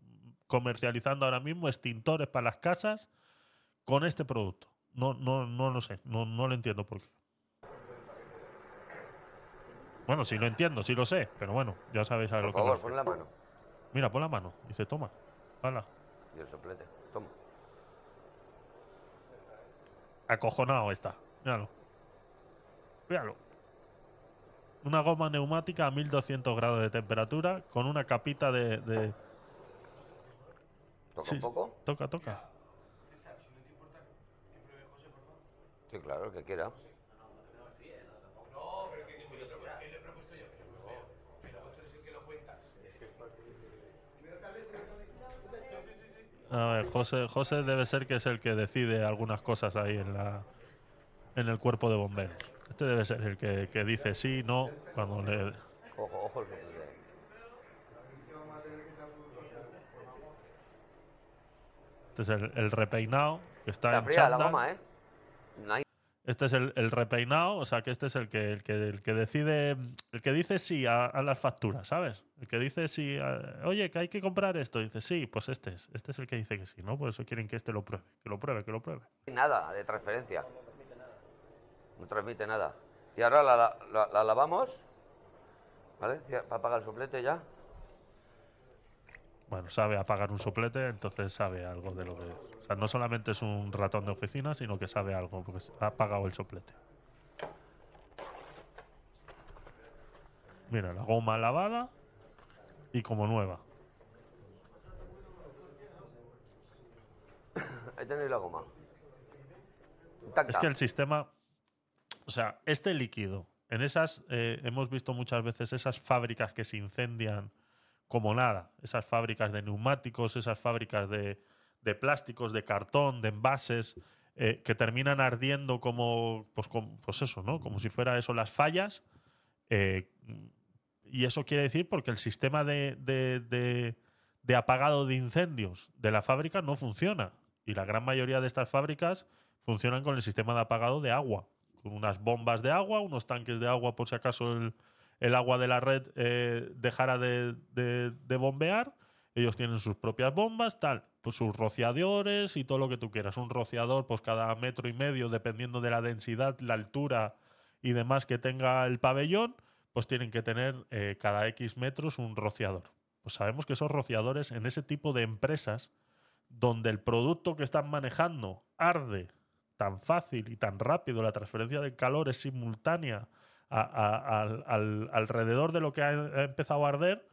Speaker 2: comercializando ahora mismo extintores para las casas con este producto? No, no, no lo sé. No, no lo entiendo por qué. Bueno, sí lo entiendo, sí lo sé, pero bueno, ya sabéis a
Speaker 4: Por
Speaker 2: lo que me
Speaker 4: favor, pon la mano.
Speaker 2: Mira, pon la mano. Dice, toma. Hala.
Speaker 4: Y el soplete. Toma.
Speaker 2: Acojonado está. Míralo. Míralo. Una goma neumática a 1200 grados de temperatura con una capita de. de-
Speaker 4: ¿Toca
Speaker 2: Sí,
Speaker 4: un poco?
Speaker 2: Toca, toca.
Speaker 4: Sí, claro, el que quiera.
Speaker 2: A ver, José, José debe ser que es el que decide algunas cosas ahí en la en el cuerpo de bomberos. Este debe ser el que, que dice sí, no, cuando le.
Speaker 4: Ojo, ojo el soplete.
Speaker 2: Este es el, el repeinado que está,
Speaker 4: Está
Speaker 2: en
Speaker 4: fría la goma, ¿eh? No hay-
Speaker 2: Este es el, el repeinado, o sea que este es el que, el que, el que decide, el que dice sí a, a las facturas, ¿sabes? El que dice sí, a- oye, que hay que comprar esto. dice sí, pues este es. Este es el que dice que sí, ¿no? Por eso quieren que este lo pruebe, que lo pruebe, que lo pruebe.
Speaker 4: Nada de transferencia. No transmite nada. Y ahora la, la- la- la lavamos. ¿Vale? Para apagar el soplete ya.
Speaker 2: Bueno, sabe apagar un soplete, entonces sabe algo de lo que. O sea, no solamente es un ratón de oficina, sino que sabe algo, porque ha apagado el soplete. Mira, la goma lavada y como nueva. [coughs]
Speaker 4: Ahí tenéis la goma.
Speaker 2: Es que el sistema. O sea, este líquido, en esas. eh, hemos visto muchas veces esas fábricas que se incendian como nada. Esas fábricas de neumáticos, esas fábricas de, de plásticos, de cartón, de envases, eh, que terminan ardiendo como. Pues, como- pues eso, ¿no? Como si fuera eso las fallas. eh, y eso quiere decir porque el sistema de, de- de- de apagado de incendios de la fábrica no funciona. Y la gran mayoría de estas fábricas funcionan con el sistema de apagado de agua. Con unas bombas de agua, unos tanques de agua por si acaso el, el agua de la red eh, dejara de, de- de bombear. Ellos tienen sus propias bombas, tal, pues sus rociadores y todo lo que tú quieras. Un rociador, pues cada metro y medio, dependiendo de la densidad, la altura y demás que tenga el pabellón, pues tienen que tener eh, cada X metros un rociador. Pues sabemos que esos rociadores en ese tipo de empresas donde el producto que están manejando arde tan fácil y tan rápido, la transferencia del calor es simultánea al, al- alrededor de lo que ha, ha empezado a arder,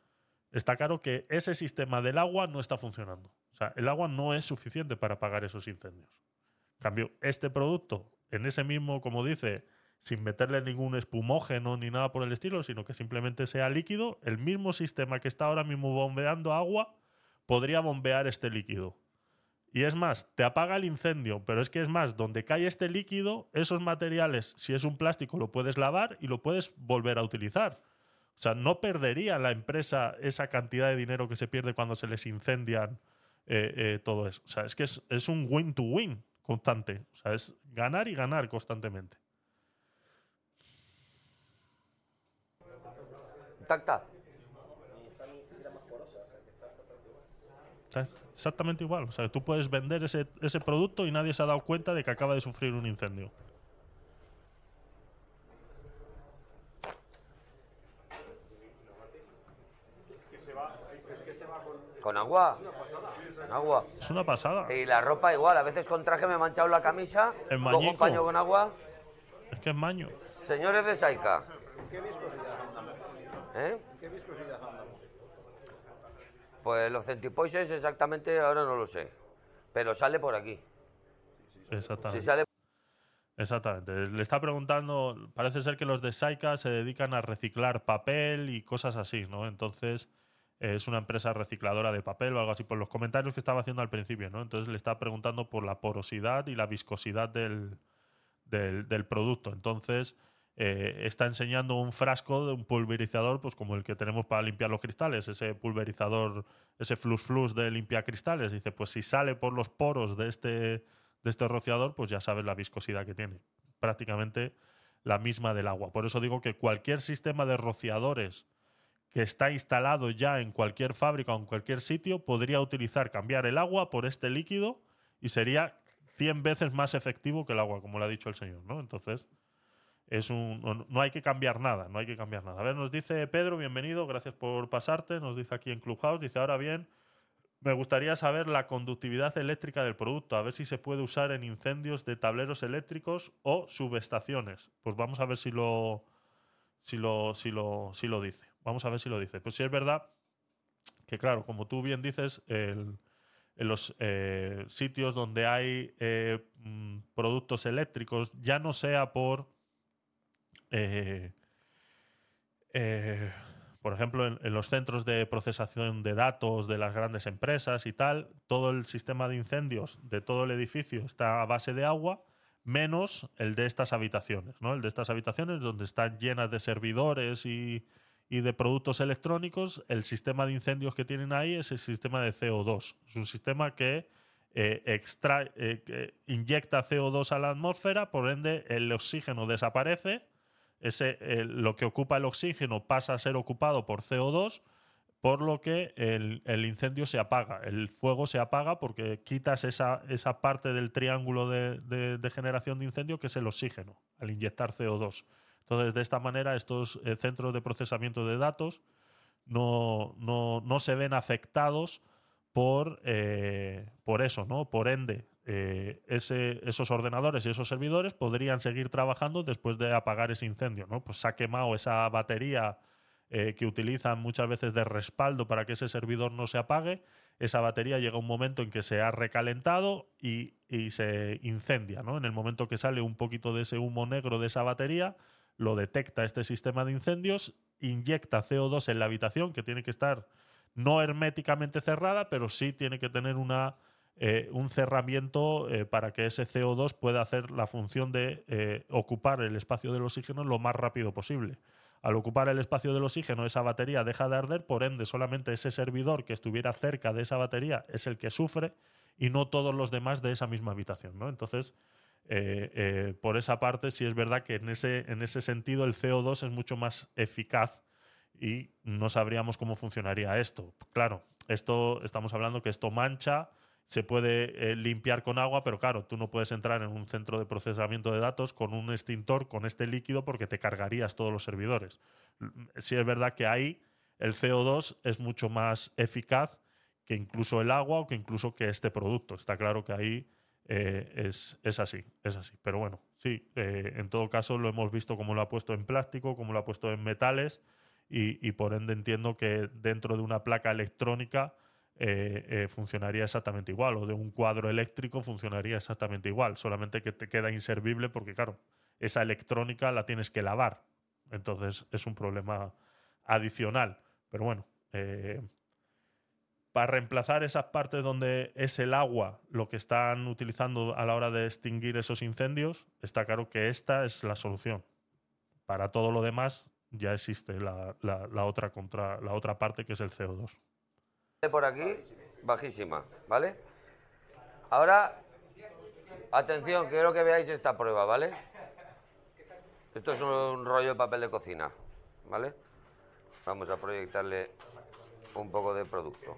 Speaker 2: está claro que ese sistema del agua no está funcionando. O sea, el agua no es suficiente para apagar esos incendios. En cambio, este producto, en ese mismo, como dice, sin meterle ningún espumógeno ni nada por el estilo, sino que simplemente sea líquido, el mismo sistema que está ahora mismo bombeando agua podría bombear este líquido. Y es más, te apaga el incendio, pero es que es más, donde cae este líquido, esos materiales, si es un plástico, lo puedes lavar y lo puedes volver a utilizar. O sea, no perdería la empresa esa cantidad de dinero que se pierde cuando se les incendian eh, eh, todo eso. O sea, es que es, es un win-to-win constante. O sea, es ganar y ganar constantemente.
Speaker 4: Intacta.
Speaker 2: O sea, es exactamente igual. O sea, tú puedes vender ese, ese producto y nadie se ha dado cuenta de que acaba de sufrir un incendio.
Speaker 4: Con agua. Con agua.
Speaker 2: Es una pasada.
Speaker 4: Y la ropa igual. A veces con traje me he manchado la camisa. Cojo un paño con agua.
Speaker 2: Es que es maño.
Speaker 4: Señores de Saika.
Speaker 6: ¿Qué?
Speaker 4: ¿Eh?
Speaker 6: ¿Qué viscosidad andamos?
Speaker 4: Pues los centipoises exactamente ahora no lo sé. Pero sale por aquí.
Speaker 2: Exactamente.
Speaker 4: Si sale
Speaker 2: Exactamente. Le está preguntando, parece ser que los de Saika se dedican a reciclar papel y cosas así, ¿no? Entonces, eh, es una empresa recicladora de papel o algo así, por los comentarios que estaba haciendo al principio, ¿no? Entonces le está preguntando por la porosidad y la viscosidad del, del, del producto. Entonces, eh, está enseñando un frasco de un pulverizador, pues como el que tenemos para limpiar los cristales, ese pulverizador, ese flus flus de limpiar cristales. Dice, pues si sale por los poros de este, de este rociador, pues ya sabes la viscosidad que tiene. Prácticamente la misma del agua. Por eso digo que cualquier sistema de rociadores que está instalado ya en cualquier fábrica o en cualquier sitio podría utilizar, cambiar el agua por este líquido y sería 100 veces más efectivo que el agua, como le ha dicho el señor, ¿no? Entonces, es un, no, hay que cambiar nada, no hay que cambiar nada. A ver, nos dice Pedro, bienvenido, gracias por pasarte, nos dice aquí en Clubhouse, dice, ahora bien, me gustaría saber la conductividad eléctrica del producto, a ver si se puede usar en incendios de tableros eléctricos o subestaciones. Pues vamos a ver si lo, si lo, si lo, si lo dice. Vamos a ver si lo dice. Pues si es verdad que, claro, como tú bien dices, el- en los eh, sitios donde hay eh, mm, productos eléctricos, ya no sea por, eh, eh, por ejemplo, en, los centros de procesación de datos de las grandes empresas y tal, todo el sistema de incendios de todo el edificio está a base de agua, menos el de estas habitaciones, ¿no? El de estas habitaciones donde están llenas de servidores y, de productos electrónicos, el sistema de incendios que tienen ahí es el sistema de CO2. Es un sistema que eh, extrae- que inyecta CO2 a la atmósfera, por ende el oxígeno desaparece, ese, eh, lo que ocupa el oxígeno pasa a ser ocupado por CO2, por lo que el, el incendio se apaga, el fuego se apaga porque quitas esa, esa parte del triángulo de, de- generación de incendio que es el oxígeno, al inyectar CO2. Entonces, de esta manera, estos eh, centros de procesamiento de datos no, no, no se ven afectados por, eh, por eso, ¿no? Por ende, eh, esos ordenadores y esos servidores podrían seguir trabajando después de apagar ese incendio, ¿no? Pues se ha quemado esa batería eh, que utilizan muchas veces de respaldo para que ese servidor no se apague. Esa batería llega un momento en que se ha recalentado y, y se incendia, ¿no? En el momento que sale un poquito de ese humo negro de esa batería, lo detecta este sistema de incendios, inyecta CO2 en la habitación, que tiene que estar no herméticamente cerrada, pero sí tiene que tener una, eh, un cerramiento eh, para que ese CO2 pueda hacer la función de eh, ocupar el espacio del oxígeno lo más rápido posible. Al ocupar el espacio del oxígeno, esa batería deja de arder, por ende, solamente ese servidor que estuviera cerca de esa batería es el que sufre y no todos los demás de esa misma habitación. ¿no? Entonces, eh, por esa parte, sí es verdad que en ese, en ese sentido el CO2 es mucho más eficaz y no sabríamos cómo funcionaría esto. Claro, esto estamos hablando que esto mancha, se puede eh, limpiar con agua, pero claro, tú no puedes entrar en un centro de procesamiento de datos con un extintor con este líquido porque te cargarías todos los servidores. Sí es verdad que ahí el CO2 es mucho más eficaz que incluso el agua o que incluso que este producto. Está claro que ahí eh, es, es así, es así. Pero bueno, sí, eh, en todo caso lo hemos visto como lo ha puesto en plástico, como lo ha puesto en metales y por ende entiendo que dentro de una placa electrónica eh, eh, funcionaría exactamente igual o de un cuadro eléctrico funcionaría exactamente igual, solamente que te queda inservible porque claro, esa electrónica la tienes que lavar. Entonces es un problema adicional. Pero bueno, eh, para reemplazar esas partes donde es el agua lo que están utilizando a la hora de extinguir esos incendios, está claro que esta es la solución. Para todo lo demás ya existe la, la- otra, contra, la otra parte que es el CO2.
Speaker 4: Por aquí, bajísima, ¿vale? Ahora, atención, quiero que veáis esta prueba, ¿vale? Esto es un rollo de papel de cocina, ¿vale? Vamos a proyectarle un poco de producto.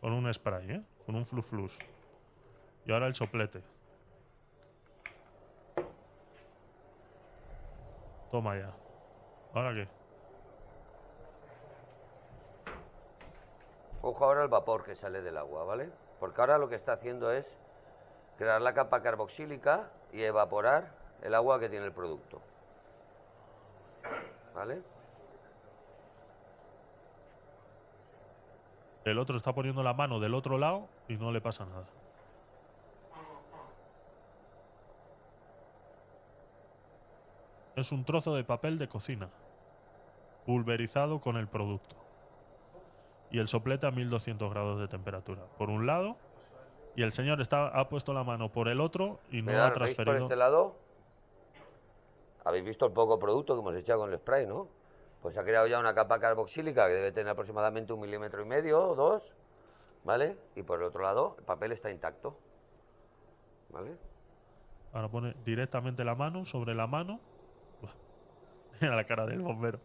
Speaker 2: Con un spray, ¿eh? Con un fluflus. Y ahora el soplete. Toma ya. ¿Ahora qué?
Speaker 4: Ojo ahora al vapor que sale del agua, ¿vale? Porque ahora lo que está haciendo es crear la capa carboxílica y evaporar el agua que tiene el producto. ¿Vale?
Speaker 2: El otro está poniendo la mano del otro lado y no le pasa nada. Es un trozo de papel de cocina, pulverizado con el producto. Y el soplete a 1200 grados de temperatura. Por un lado, y el señor está, ha puesto la mano por el otro y no ha
Speaker 4: ¿veis por
Speaker 2: transferido.
Speaker 4: este lado? Habéis visto el poco producto que hemos echado con el spray, ¿no? Pues se ha creado ya una capa carboxílica que debe tener aproximadamente un milímetro y medio o dos, ¿vale? Y por el otro lado, el papel está intacto, ¿vale?
Speaker 2: Ahora pone directamente la mano sobre la mano. [laughs] Mira la cara del bombero.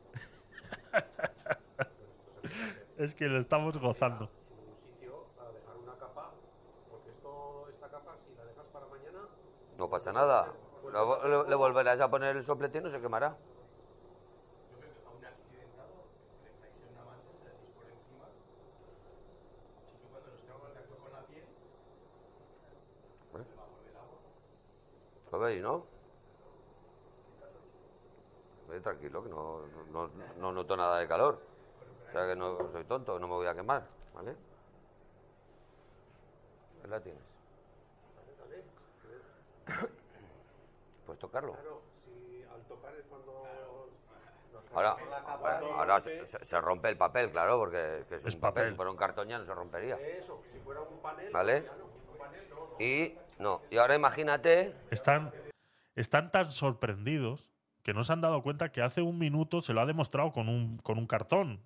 Speaker 2: Es que lo estamos gozando.
Speaker 4: No pasa nada. Le, le volverás a poner el soplete y no se quemará. ¿Lo veis, no? Tranquilo, que no, no, no noto nada de calor. O sea que no soy tonto, no me voy a quemar, ¿vale? Ahí la tienes. Puedes tocarlo.
Speaker 5: claro, si al tocar es cuando nos
Speaker 4: Ahora,
Speaker 5: la capa
Speaker 4: ahora, se, se rompe el papel, claro, porque que es,
Speaker 2: Es
Speaker 4: un papel.
Speaker 2: papel.
Speaker 4: Si fuera un cartón ya no se rompería.
Speaker 5: Eso, si fuera un panel,
Speaker 4: ¿Vale?
Speaker 5: ya no, un panel no, no.
Speaker 4: Y no. Y ahora imagínate
Speaker 2: Están, están tan sorprendidos que no se han dado cuenta que hace un minuto se lo ha demostrado con un, con un cartón.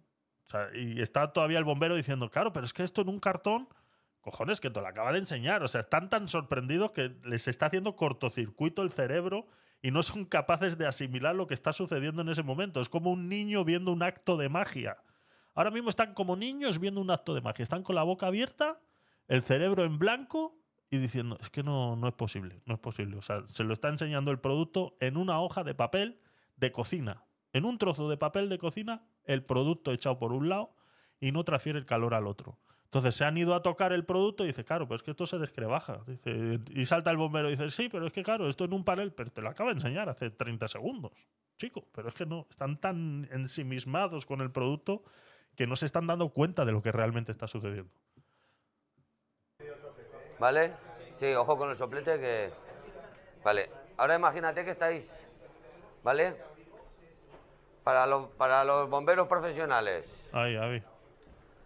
Speaker 2: O sea, y está todavía el bombero diciendo, claro, pero es que esto en un cartón, cojones, que te lo acaba de enseñar. O sea, están tan sorprendidos que les está haciendo cortocircuito el cerebro y no son capaces de asimilar lo que está sucediendo en ese momento. Es como un niño viendo un acto de magia. Ahora mismo están como niños viendo un acto de magia. Están con la boca abierta, el cerebro en blanco y diciendo, es que no, no es posible, no es posible. O sea, se lo está enseñando el producto en una hoja de papel de cocina. En un trozo de papel de cocina, el producto echado por un lado y no transfiere el calor al otro. Entonces se han ido a tocar el producto y dice, claro, pero es que esto se descrebaja. Dice, y salta el bombero y dice, sí, pero es que claro, esto en un panel, pero te lo acaba de enseñar hace 30 segundos, chico. Pero es que no, están tan ensimismados con el producto que no se están dando cuenta de lo que realmente está sucediendo.
Speaker 4: ¿Vale? Sí, ojo con el soplete que... Vale, ahora imagínate que estáis, ¿vale? Para, los para los bomberos profesionales.
Speaker 2: Ahí, ahí.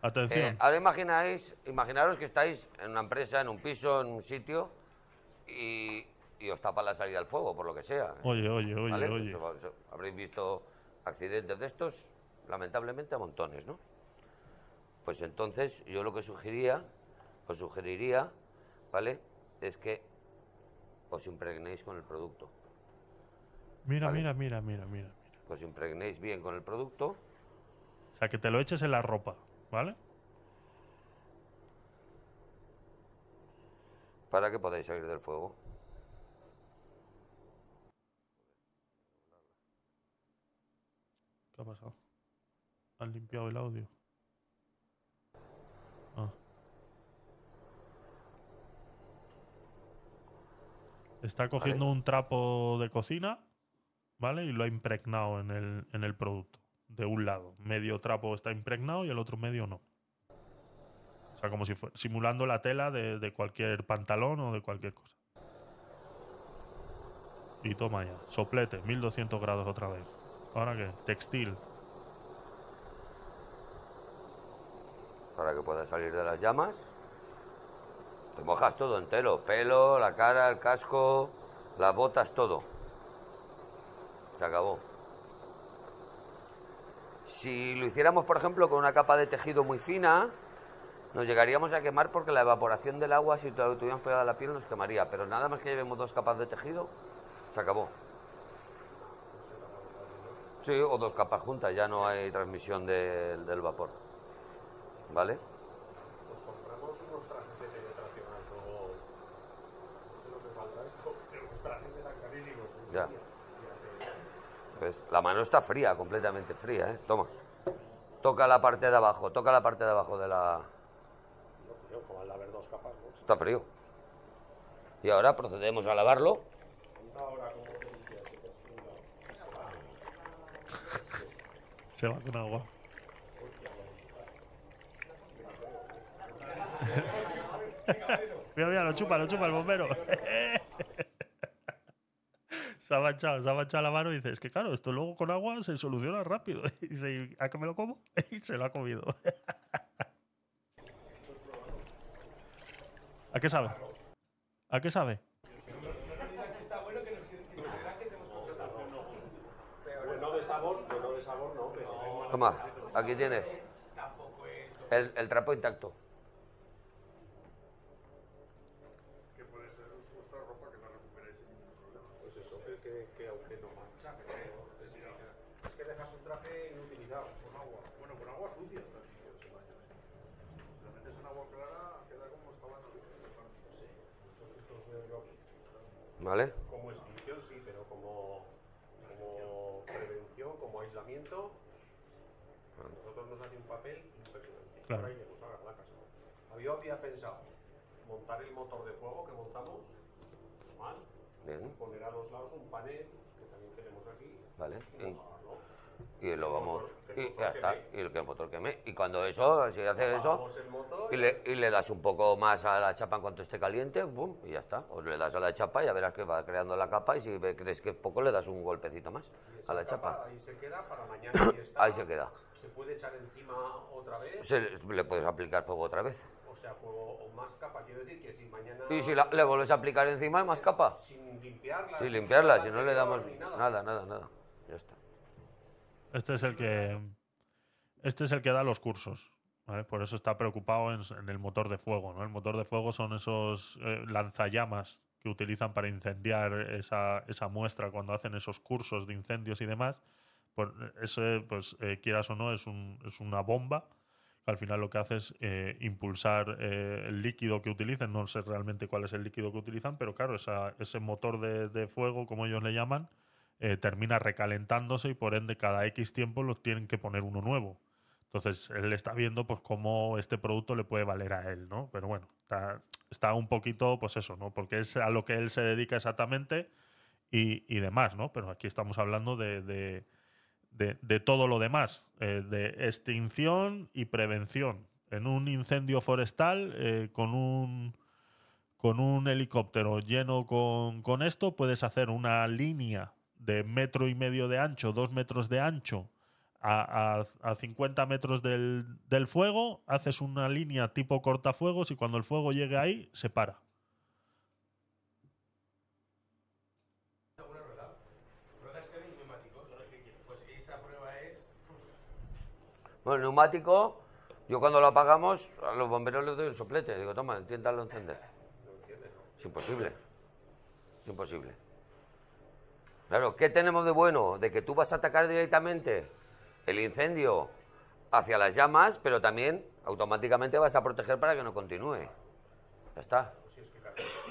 Speaker 2: Atención.
Speaker 4: Eh, ahora imagináis, imaginaros que estáis en una empresa, en un piso, en un sitio y, y os tapa la salida al fuego, por lo que sea.
Speaker 2: oye, oye, oye,
Speaker 4: ¿vale?
Speaker 2: oye.
Speaker 4: Pues, pues, habréis visto accidentes de estos, lamentablemente, a montones, ¿no? Pues entonces yo lo que sugería, os sugeriría, ¿vale? Es que os impregnéis con el producto.
Speaker 2: Mira,
Speaker 4: Vale.
Speaker 2: mira, mira, mira, mira.
Speaker 4: Que os impregnéis bien con el producto.
Speaker 2: O sea, que te lo eches en la ropa, ¿vale?
Speaker 4: para que podáis salir del fuego.
Speaker 2: ¿Qué ha pasado? Han limpiado el audio. Ah. Está cogiendo un trapo de cocina, ¿vale? Y lo ha impregnado en el, en el producto. De un lado. Medio trapo está impregnado y el otro medio no. O sea, como si fuera simulando la tela de, de cualquier pantalón o de cualquier cosa. Y toma ya. Soplete, 1200 grados otra vez. ¿Ahora qué? Textil.
Speaker 4: para que puedas salir de las llamas. Te mojas todo entero, pelo, la cara, el casco, las botas, todo. Se acabó. Si lo hiciéramos, por ejemplo, con una capa de tejido muy fina, nos llegaríamos a quemar porque la evaporación del agua, si lo tuviéramos pegada a la piel, nos quemaría. Pero nada más que llevemos dos capas de tejido, se acabó. Sí, o dos capas juntas, ya no hay transmisión del- del vapor. ¿Vale?
Speaker 5: Pues compramos unos trajes de penetración al fuego. No sé lo que falta esto, pero los trajes eran carísimos.
Speaker 4: Ya. ¿Ves? La mano está fría, completamente fría, ¿eh? Toma. Toca la parte de abajo, toca la parte de abajo de la...
Speaker 5: No, tío, como al de haber dos capas, ¿no?
Speaker 4: Está frío. Y ahora procedemos a lavarlo.
Speaker 2: Se va con agua. [laughs] mira, mira, lo chupa, lo chupa el bombero. [laughs] se ha manchado, se ha manchado la mano y dice, es que claro, esto luego con agua se soluciona rápido. [laughs] Y dice, "¿Y ¿a qué me lo como? [laughs] Y se lo ha comido. [laughs] ¿A qué sabe? ¿A qué sabe?
Speaker 4: Toma, aquí tienes. El, el trapo intacto.
Speaker 5: que puede ser vuestra ropa que la recuperéis sin ningún problema. Pues eso, que, que, que aunque no mancha, pero es, es que dejas un traje inutilizado, con agua. Bueno, con agua sucia, está bien que se vaya. Si lo metes en agua clara, queda como estaba en el origen. Sí, esto es de rock.
Speaker 4: ¿Vale?
Speaker 5: Como extinción sí, pero como, como prevención, como aislamiento, nosotros nos hace un papel impresionante.
Speaker 2: Claro.
Speaker 5: Ahora iremos ahora a la casa. Yo había pensado montar el motor de fuego que montamos, normal,
Speaker 4: Bien,
Speaker 5: poner a los lados un panel que también tenemos aquí
Speaker 4: vale.
Speaker 5: y
Speaker 4: Y, y lo vamos... Y ya está. Y el que el motor queme. Y cuando eso, si hace eso... Y le, y le das un poco más a la chapa en cuanto esté caliente, ¡pum! y ya está. O le das a la chapa y ya verás que va creando la capa y si crees que es poco le das un golpecito más a la chapa.
Speaker 5: Ahí se queda para mañana está.
Speaker 4: Ahí se queda.
Speaker 5: Se puede echar encima otra vez,
Speaker 4: Se le, puedes aplicar fuego otra vez.
Speaker 5: o sea, fuego o más capa. Quiero decir que si mañana.
Speaker 4: Y si la- le vuelves a aplicar encima, más capa.
Speaker 5: Sin limpiarla. Sin
Speaker 4: limpiarla, si no le damos nada, nada, nada. Ya está.
Speaker 2: Este es el que Este es el que da los cursos. Por eso está preocupado en, el motor de fuego. ¿no? El motor de fuego son esos eh, lanzallamas que utilizan para incendiar esa, esa muestra cuando hacen esos cursos de incendios y demás. Por, ese, pues, eh, quieras o no, es, un- es una bomba al final lo que hace es eh, impulsar el líquido que utilicen. No sé realmente cuál es el líquido que utilizan, pero claro, esa- ese motor de, de fuego, como ellos le llaman, eh, termina recalentándose y por ende cada X tiempo los tienen que poner uno nuevo. Entonces él está viendo pues cómo este producto le puede valer a él, ¿no? Pero bueno, está, un poquito, pues eso, ¿no? Porque es a lo que él se dedica exactamente y, demás, ¿no? Pero aquí estamos hablando de, todo lo demás, eh, de extinción y prevención. En un incendio forestal, eh, con un helicóptero lleno con esto, puedes hacer una línea de metro y medio de ancho, dos metros de ancho, a, a- a 50 metros del, del fuego, haces una línea tipo cortafuegos y cuando el fuego llegue ahí, se para.
Speaker 4: Bueno, el neumático, yo cuando lo apagamos, a los bomberos les doy el soplete. Digo, toma, inténtalo encender. Es imposible. Es imposible. Claro, ¿qué tenemos de bueno? De que tú vas a atacar directamente el incendio hacia las llamas, pero también automáticamente vas a proteger para que no continúe. Ya está.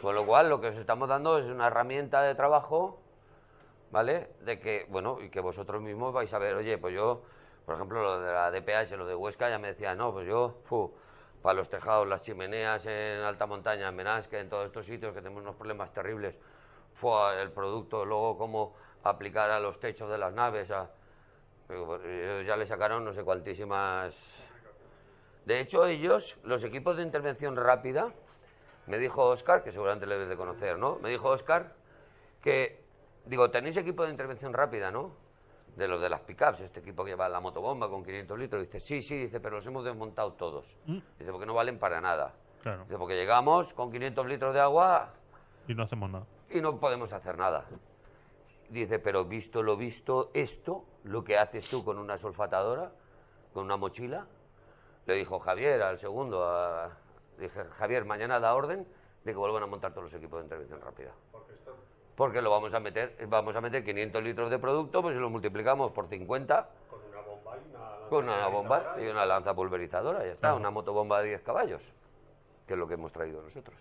Speaker 4: Con lo cual, lo que os estamos dando es una herramienta de trabajo ¿vale? De que, bueno, y que vosotros mismos vais a ver, oye, pues yo, por ejemplo, lo de la DPH, lo de Huesca, ya me decía, no, pues yo, fu, para los tejados, las chimeneas en alta montaña, en Benasque, en todos estos sitios que tenemos unos problemas terribles, fue el producto, luego cómo aplicar a los techos de las naves, a, pues, ya le sacaron no sé cuantísimas... De hecho, ellos, los equipos de intervención rápida, me dijo Oscar, que seguramente le debes de conocer, ¿no? Me dijo Oscar que, digo, tenéis equipo de intervención rápida, ¿no? De los de las pickups, este equipo que lleva la motobomba con 500 litros. Dice, sí, sí, dice, pero los hemos desmontado todos. Dice, porque no valen para nada.
Speaker 2: Claro.
Speaker 4: Dice, porque llegamos con 500 litros de agua
Speaker 2: Y no hacemos nada.
Speaker 4: Y no podemos hacer nada. Dice, pero visto lo visto, esto, lo que haces tú con una solfatadora, con una mochila, le dijo Javier al segundo, a- dije, Javier, mañana da orden de que vuelvan a montar todos los equipos de intervención rápida. Porque lo vamos a meter, vamos a meter 500 litros de producto, pues si lo multiplicamos por 50,
Speaker 5: Con una bomba y una lanza
Speaker 4: con una bomba
Speaker 5: pulverizadora
Speaker 4: y una lanza pulverizadora, ya está, una motobomba de 10 caballos, que es lo que hemos traído nosotros.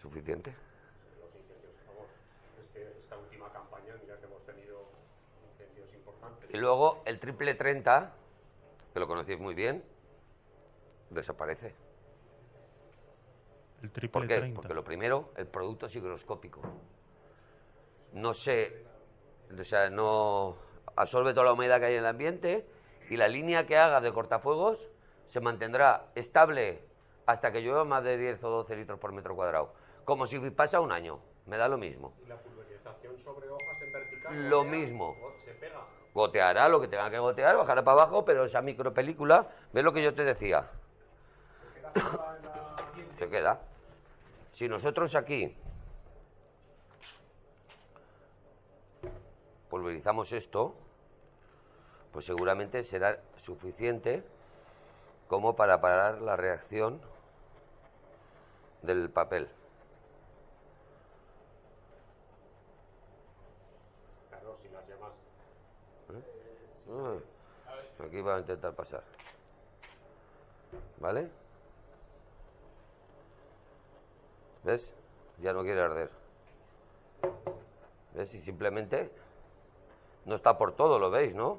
Speaker 4: Suficiente.
Speaker 5: Los incendios, vamos, es que esta última campaña, mira que hemos tenido incendios importantes.
Speaker 4: Y luego el triple 30, que lo conocéis muy bien, desaparece.
Speaker 2: El triple
Speaker 4: ¿Por qué?
Speaker 2: 30.
Speaker 4: Porque lo primero, el producto es higroscópico. No se, o sea, no absorbe toda la humedad que hay en el ambiente y la línea que haga de cortafuegos se mantendrá estable hasta que llueva más de 10 o 12 litros por metro cuadrado. Como si pasa un año, me da lo mismo.
Speaker 5: Y la pulverización sobre hojas en vertical.
Speaker 4: Lo mismo.
Speaker 5: Se pega.
Speaker 4: Goteará lo que tenga que gotear, bajará para abajo, pero esa micropelícula, ¿ves lo que yo te decía? Se queda. Si nosotros aquí pulverizamos esto, pues seguramente será suficiente como para parar la reacción del papel.
Speaker 5: Claro, si las llamas.
Speaker 4: Ah, Aquí va a intentar pasar. ¿Vale? ¿Ves? Ya no quiere arder. ¿Ves? Y simplemente no está por todo, lo veis, ¿no?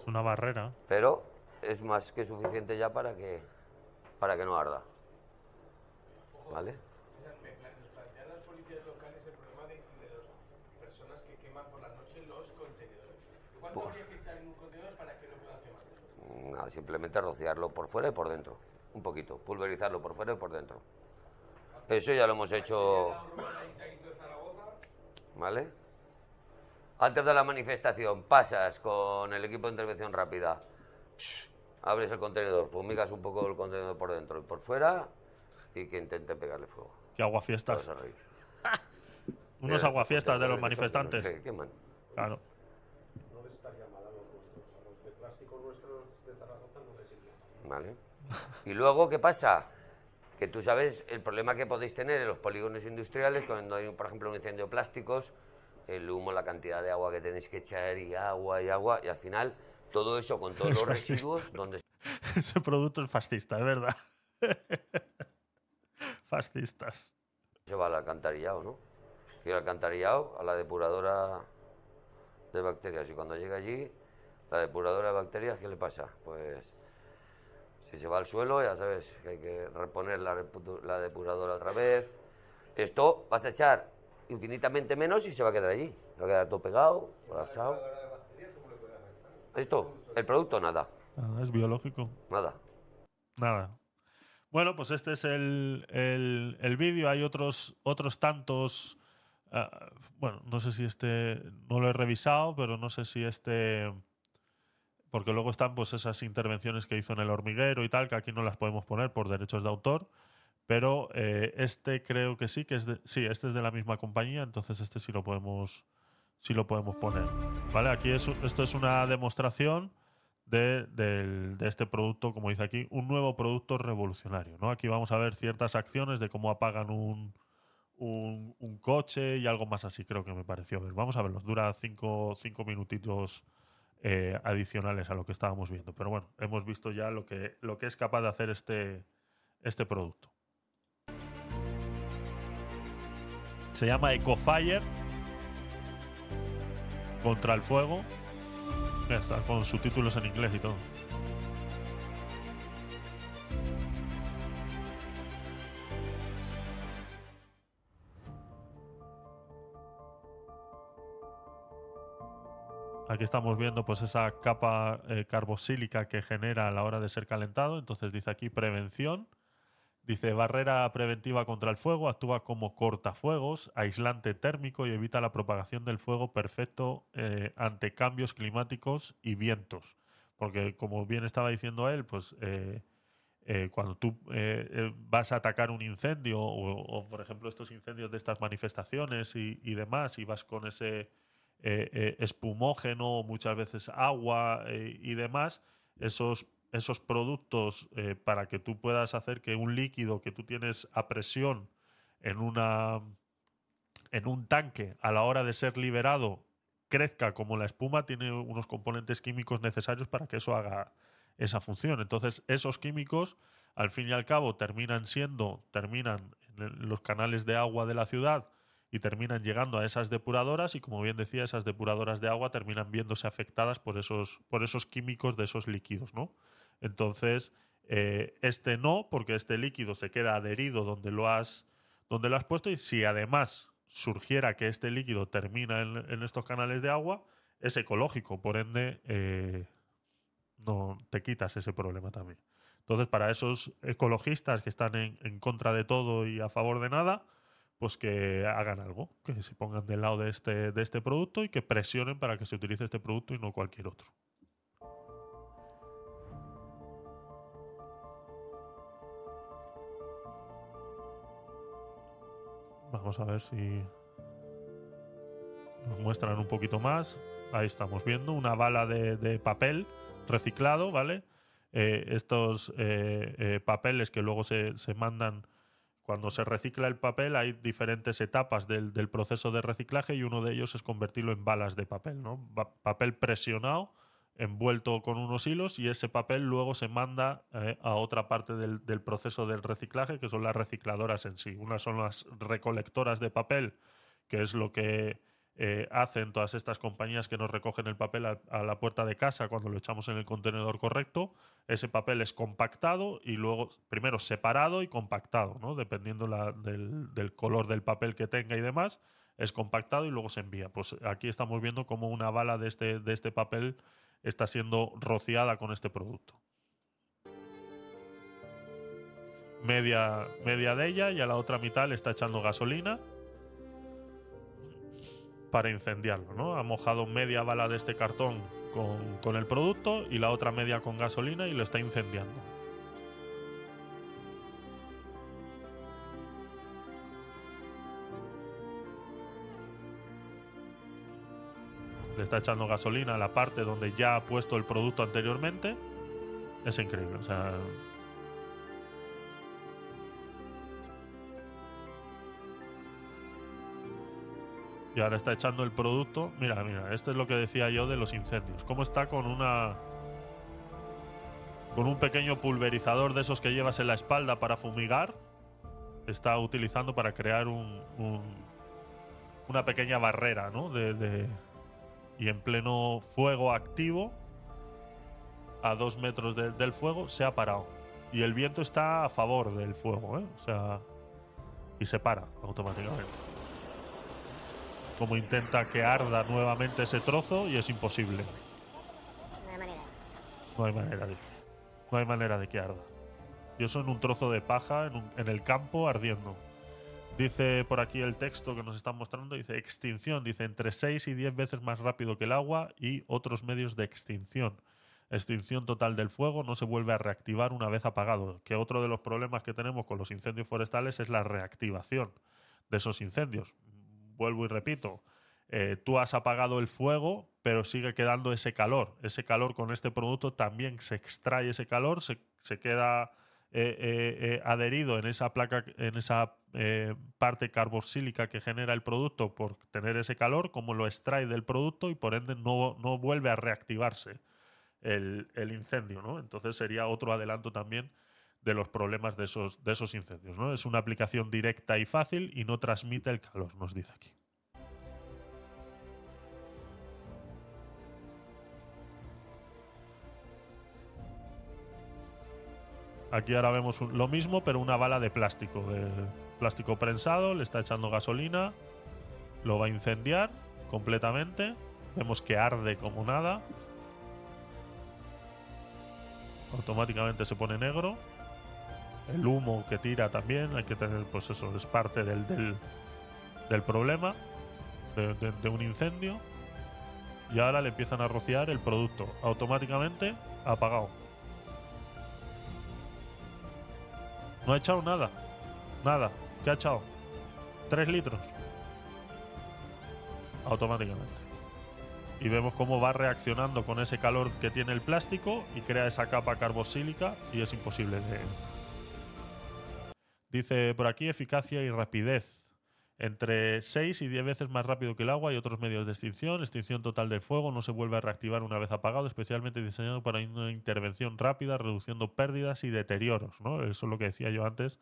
Speaker 2: Es una barrera.
Speaker 4: Pero es más que suficiente ya para que para que no arda. ¿Vale?
Speaker 7: César, me pla- nos plantean las policías locales el problema de, de las personas que queman por la noche los contenedores. ¿Cuánto habría que echar en un contenedor para que no puedan quemar?
Speaker 4: Nada, simplemente rociarlo por fuera y por dentro. Un poquito. Pulverizarlo por fuera y por dentro. Eso ya lo hemos hecho. ¿Vale? Antes de la manifestación, pasas con el equipo de intervención rápida. Abres el contenedor, fumigas un poco el contenedor por dentro y por fuera y que intente pegarle fuego.
Speaker 2: Que aguafiestas. [laughs] Unos aguafiestas de los manifestantes. Claro.
Speaker 5: No les estaría mal a los nuestros, a los de Zaragoza no le sirvió.
Speaker 4: ¿Vale? Y luego, ¿qué pasa? Que tú sabes el problema que podéis tener en los polígonos industriales cuando hay, por ejemplo, un incendio de plásticos, el humo, la cantidad de agua que tenéis que echar y agua y agua, y al final todo eso con todos los
Speaker 2: Fascista.
Speaker 4: residuos, donde [laughs]
Speaker 2: Ese producto es fascista, es verdad. [laughs] Fascistas.
Speaker 4: se va al alcantarillado, ¿no? Y el alcantarillado a la depuradora de bacterias. Y cuando llega allí, la depuradora de bacterias, ¿qué le pasa? Pues si se va al suelo, ya sabes que hay que reponer la, depuradora otra vez. Esto vas a echar infinitamente menos y se va a quedar allí. Se va a quedar todo pegado, colapsado. Esto, el producto, nada,
Speaker 2: Nada, es biológico.
Speaker 4: nada.
Speaker 2: Nada. Bueno, pues este es el, el, el vídeo. Hay otros, otros tantos. ah, bueno, no sé si este. No lo he revisado, pero no sé si este. Porque luego están pues esas intervenciones que hizo en el hormiguero y tal, que aquí no las podemos poner por derechos de autor. Pero eh, este creo que sí, que es de, sí, este es de la misma compañía, entonces este sí lo podemos, sí lo podemos poner. ¿Vale? Aquí es, esto es una demostración de, del- de este producto, como dice aquí, un nuevo producto revolucionario. ¿no? Aquí vamos a ver ciertas acciones de cómo apagan un, un, coche y algo más así, creo que me pareció ver. Vamos a verlos, dura cinco, cinco minutitos eh, adicionales a lo que estábamos viendo. Pero bueno, hemos visto ya lo que, lo que es capaz de hacer este, este producto. Se llama Ecofire contra el fuego. Ya está, con subtítulos en inglés y todo. Aquí estamos viendo pues esa capa eh, carboxílica que genera a la hora de ser calentado. Entonces dice aquí prevención. Dice barrera preventiva contra el fuego, actúa como cortafuegos, aislante térmico y evita la propagación del fuego perfecto eh, ante cambios climáticos y vientos. Porque como bien estaba diciendo él, pues eh, eh, cuando tú vas a atacar un incendio o, o, por ejemplo estos incendios de estas manifestaciones y, y demás y vas con ese eh, eh, espumógeno, muchas veces agua eh, y demás, esos, esos productos para que tú puedas hacer que un líquido que tú tienes a presión en una en un tanque a la hora de ser liberado crezca como la espuma tiene unos componentes químicos necesarios para que eso haga esa función. Entonces, esos químicos, al fin y al cabo, terminan siendo, terminan en los canales de agua de la ciudad y terminan llegando a esas depuradoras y, como bien decía, esas depuradoras de agua terminan viéndose afectadas por esos, por esos químicos de esos líquidos, ¿no? Entonces, eh, este no, porque este líquido se queda adherido donde lo has, donde lo has puesto y si además surgiera que este líquido termina en, en estos canales de agua, es ecológico, por ende eh, no te quitas ese problema también. Entonces, para esos ecologistas que están en, en contra de todo y a favor de nada, pues que hagan algo, que se pongan del lado de este, de este producto y que presionen para que se utilice este producto y no cualquier otro. Vamos a ver si nos muestran un poquito más. Ahí estamos viendo una bala de, papel reciclado, ¿vale? Eh, estos eh, eh, papeles que luego se, se mandan cuando se recicla el papel hay diferentes etapas del, proceso de reciclaje y uno de ellos es convertirlo en balas de papel, ¿no? Papel presionado, envuelto con unos hilos y ese papel luego se manda eh, a otra parte del, del proceso del reciclaje que son las recicladoras en sí. Unas son las recolectoras de papel, que es lo que eh, hacen todas estas compañías que nos recogen el papel a, la puerta de casa cuando lo echamos en el contenedor correcto. Ese papel es compactado y luego, primero separado y compactado, ¿no? dependiendo del, del color del papel que tenga y demás. Es compactado y luego se envía. Pues aquí estamos viendo cómo una bala de este, de este papel está siendo rociada con este producto. Media, media de ella y a la otra mitad le está echando gasolina para incendiarlo, ¿no? Ha mojado media bala de este cartón con, con el producto y la otra media con gasolina y lo está incendiando. Le está echando gasolina a la parte donde ya ha puesto el producto anteriormente es increíble. O sea, y ahora está echando el producto. Mira, mira, esto es lo que decía yo de los incendios. ¿Cómo está con una. con un pequeño pulverizador de esos que llevas en la espalda para fumigar? Está utilizando para crear un. un- una pequeña barrera, ¿no? De, de- y en pleno fuego activo, a dos metros de- del fuego, se ha parado. Y el viento está a favor del fuego, ¿eh? O sea. Y se para automáticamente como intenta que arda nuevamente ese trozo y es imposible.
Speaker 8: No hay manera.
Speaker 2: No hay manera, dice. No hay manera de que arda. Y eso en un trozo de paja en, un- en el campo ardiendo. Dice por aquí el texto que nos están mostrando, dice extinción, dice entre 6 y 10 veces más rápido que el agua y otros medios de extinción. Extinción total del fuego no se vuelve a reactivar una vez apagado. Que otro de los problemas que tenemos con los incendios forestales es la reactivación de esos incendios. Vuelvo y repito, eh, tú has apagado el fuego, pero sigue quedando ese calor. Ese calor con este producto también se extrae ese calor, se, se queda eh, eh, adherido en esa placa, en esa parte carboxílica que genera el producto por tener ese calor, como lo extrae del producto y por ende no, no vuelve a reactivarse el, el incendio, ¿no? Entonces sería otro adelanto también de los problemas de esos, de esos incendios, ¿no? Es una aplicación directa y fácil y no transmite el calor, nos dice aquí. Aquí ahora vemos lo mismo, pero una bala de plástico, de plástico prensado, le está echando gasolina, lo va a incendiar completamente. Vemos que arde como nada. Automáticamente se pone negro. El humo que tira también, hay que tener, pues eso, es parte del, del, problema de un incendio. Y ahora le empiezan a rociar el producto. Automáticamente apagado. No ha echado nada. Nada. ¿Qué ha echado? Tres litros. Automáticamente. Y vemos cómo va reaccionando con ese calor que tiene el plástico y crea esa capa carboxílica y es imposible de... Dice por aquí eficacia y rapidez. Entre 6 y 10 veces más rápido que el agua y otros medios de extinción. Extinción total del fuego. No se vuelve a reactivar una vez apagado. Especialmente diseñado para una intervención rápida, reduciendo pérdidas y deterioros. ¿no? Eso es lo que decía yo antes.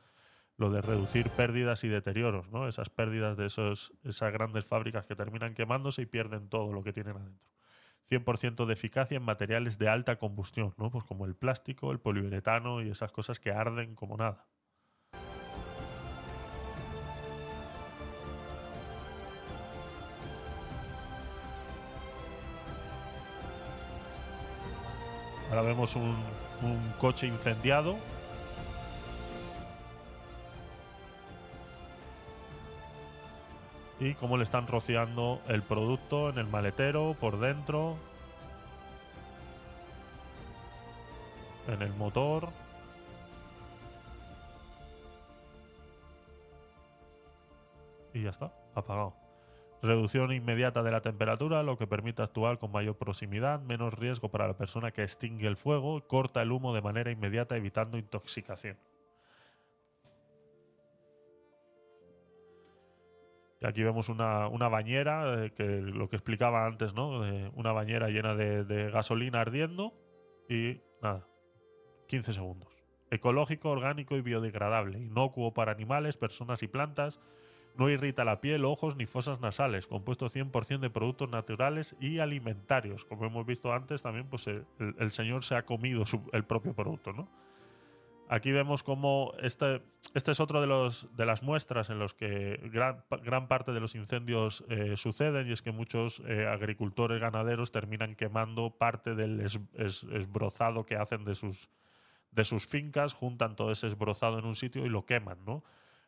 Speaker 2: Lo de reducir pérdidas y deterioros. ¿no? Esas pérdidas de esos, esas grandes fábricas que terminan quemándose y pierden todo lo que tienen adentro. 100% de eficacia en materiales de alta combustión. ¿no? Pues como el plástico, el poliuretano y esas cosas que arden como nada. Vemos un, un coche incendiado. Y cómo le están rociando el producto en el maletero, por dentro. En el motor. Y ya está, apagado. Reducción inmediata de la temperatura, lo que permite actuar con mayor proximidad, menos riesgo para la persona que extingue el fuego, corta el humo de manera inmediata evitando intoxicación. Y aquí vemos una, bañera, eh, que lo que explicaba antes, ¿no? Una bañera llena de, de gasolina ardiendo y nada, 15 segundos. Ecológico, orgánico y biodegradable, inocuo para animales, personas y plantas, no irrita la piel, ojos ni fosas nasales, compuesto 100% de productos naturales y alimentarios. Como hemos visto antes, también pues el, señor se ha comido su- el propio producto. Aquí vemos cómo este, este es otro de, los, de las muestras en los que gran, gran parte de los incendios eh, suceden y es que muchos eh, agricultores ganaderos terminan quemando parte del es- es- esbrozado que hacen de sus, de sus fincas, juntan todo ese esbrozado en un sitio y lo queman, ¿no?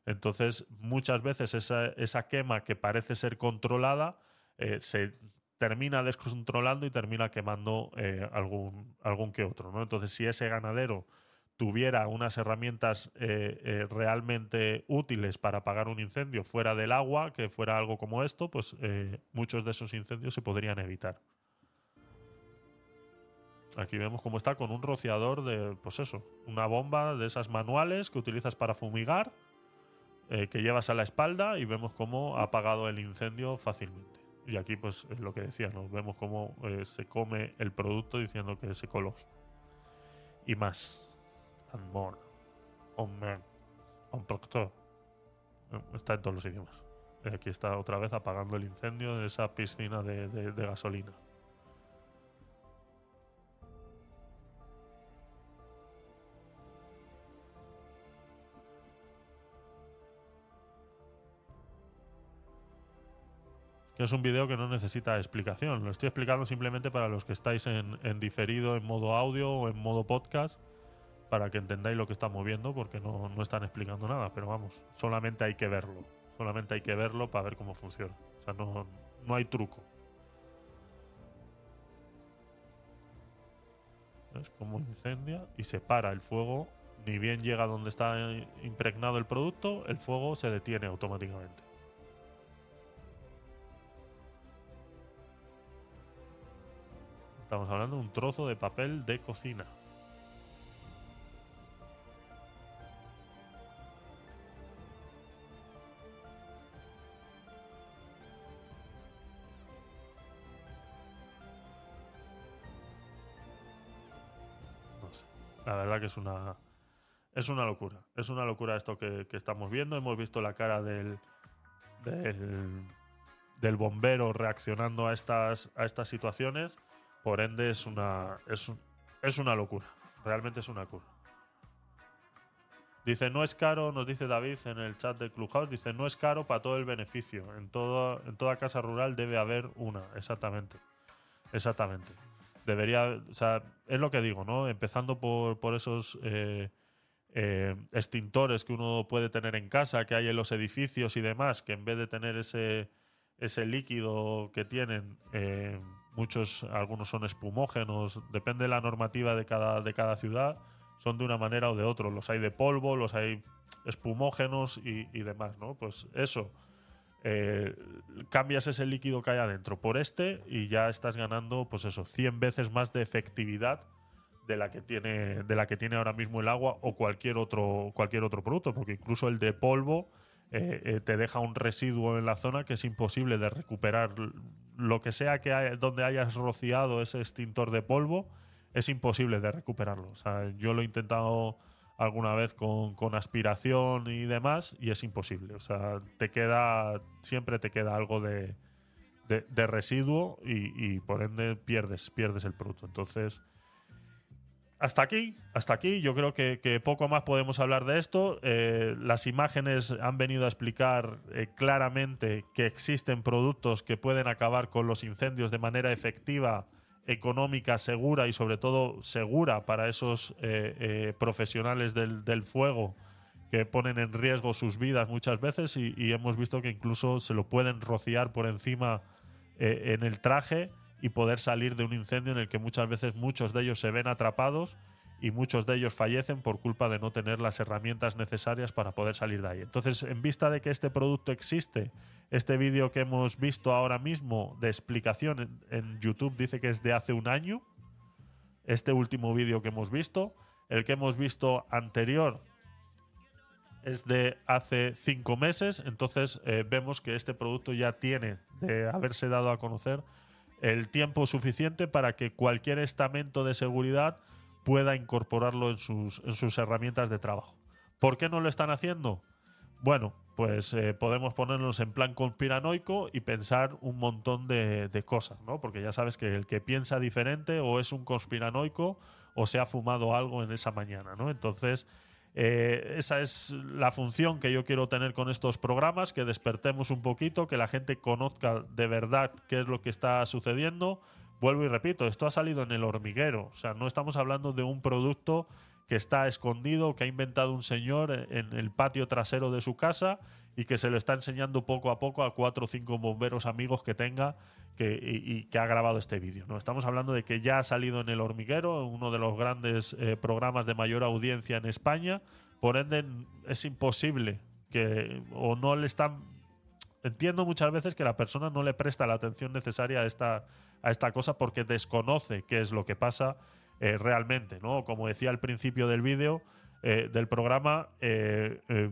Speaker 2: Entonces, muchas veces esa, quema que parece ser controlada eh, se termina descontrolando y termina quemando eh, algún, que otro. ¿no? Entonces, si ese ganadero tuviera unas herramientas eh, realmente útiles para apagar un incendio fuera del agua, que fuera algo como esto, pues muchos de esos incendios se podrían evitar. Aquí vemos cómo está con un rociador de, pues eso, una bomba de esas manuales que utilizas para fumigar, eh, que llevas a la espalda y vemos cómo ha apagado el incendio fácilmente. Y aquí, pues, es lo que decía, ¿no? Vemos cómo eh, se come el producto diciendo que es ecológico. Y más. And more. On man. On proctor. Eh, Está en todos los idiomas. Aquí está otra vez apagando el incendio de esa piscina de gasolina. Es un vídeo que no necesita explicación. Lo estoy explicando simplemente para los que estáis en, diferido, en modo audio o en modo podcast, para que entendáis lo que estamos viendo, porque no, no están explicando nada. Pero vamos, solamente hay que verlo. Solamente hay que verlo para ver cómo funciona. O sea, no, no hay truco. ¿Ves cómo incendia y se para el fuego? Ni bien llega donde está impregnado el producto, el fuego se detiene automáticamente. Estamos hablando de un trozo de papel de cocina. No sé. La verdad que es una. Es una locura. Es una locura esto que, estamos viendo. Hemos visto la cara del. del. del bombero reaccionando a estas. a estas situaciones. Por ende, es una. Es, un- es una locura. Realmente es una locura. Dice, no es caro, nos dice David en el chat del Clubhouse, dice, no es caro para todo el beneficio. En, todo, en toda casa rural debe haber una, exactamente. Exactamente. Debería, o sea, es lo que digo, ¿no? Empezando por, por esos eh, eh, extintores que uno puede tener en casa, que hay en los edificios y demás, que en vez de tener ese, ese líquido que tienen, eh, muchos, algunos son espumógenos, depende de la normativa de cada, de cada ciudad, son de una manera o de otra. Los hay de polvo, los hay espumógenos y, demás, ¿no? Pues eso. eh, cambias ese líquido que hay adentro por este y ya estás ganando, pues eso, 100 veces más de efectividad de la que tiene, de la que tiene ahora mismo el agua o cualquier otro, cualquier otro producto, porque incluso el de polvo eh, eh, te deja un residuo en la zona que es imposible de recuperar. Lo que sea que hay- donde hayas rociado ese extintor de polvo, es imposible de recuperarlo. O sea, yo lo he intentado alguna vez con, con aspiración y demás y es imposible. O sea, te queda, siempre te queda algo de, residuo y, y por ende pierdes, pierdes el producto. Entonces, hasta aquí, hasta aquí. Yo creo que, poco más podemos hablar de esto. Eh, las imágenes han venido a explicar eh, claramente que existen productos que pueden acabar con los incendios de manera efectiva, económica, segura y sobre todo segura para esos eh, profesionales del, fuego que ponen en riesgo sus vidas muchas veces y, hemos visto que incluso se lo pueden rociar por encima en el traje y poder salir de un incendio en el que muchas veces muchos de ellos se ven atrapados y muchos de ellos fallecen por culpa de no tener las herramientas necesarias para poder salir de ahí. Entonces, en vista de que este producto existe, este vídeo que hemos visto ahora mismo de explicación en, YouTube dice que es de hace un año, este último vídeo que hemos visto, el que hemos visto anterior es de hace cinco meses, entonces eh, vemos que este producto ya tiene de haberse dado a conocer el tiempo suficiente para que cualquier estamento de seguridad pueda incorporarlo en sus, en sus herramientas de trabajo. ¿Por qué no lo están haciendo? Bueno, pues eh, podemos ponernos en plan conspiranoico y pensar un montón de, de cosas, ¿no? Porque ya sabes que el que piensa diferente o es un conspiranoico o se ha fumado algo en esa mañana, ¿no? Entonces, eh, esa es la función que yo quiero tener con estos programas, que despertemos un poquito, que la gente conozca de verdad qué es lo que está sucediendo. Vuelvo y repito, esto ha salido en el hormiguero, o sea, no estamos hablando de un producto que está escondido, que ha inventado un señor en el patio trasero de su casa y que se lo está enseñando poco a poco a cuatro o cinco bomberos amigos que tenga que, y, y que ha grabado este vídeo. ¿no? Estamos hablando de que ya ha salido en El Hormiguero, uno de los grandes eh, programas de mayor audiencia en España. Por ende, es imposible que o no le están entiendo muchas veces que la persona no le presta la atención necesaria a esta, a esta cosa porque desconoce qué es lo que pasa eh, realmente, ¿no? Como decía al principio del vídeo, eh, del programa, eh, eh,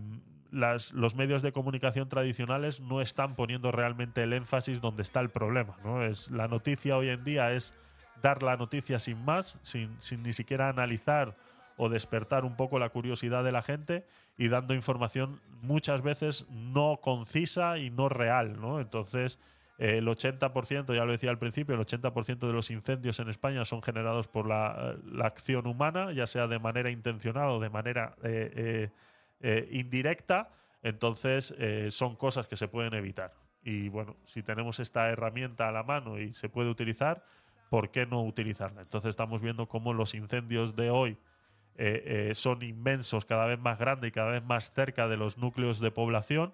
Speaker 2: las- los medios de comunicación tradicionales no están poniendo realmente el énfasis donde está el problema, ¿no? Es, la noticia hoy en día es dar la noticia sin más, sin, sin ni siquiera analizar o despertar un poco la curiosidad de la gente y dando información muchas veces no concisa y no real, ¿no? Entonces, eh, el 80%, ya lo decía al principio, el 80% de los incendios en España son generados por la, la acción humana, ya sea de manera intencional o de manera eh, eh, eh, indirecta. Entonces, eh, son cosas que se pueden evitar. Y bueno, si tenemos esta herramienta a la mano y se puede utilizar, ¿por qué no utilizarla? Entonces, estamos viendo cómo los incendios de hoy eh, son inmensos, cada vez más grandes y cada vez más cerca de los núcleos de población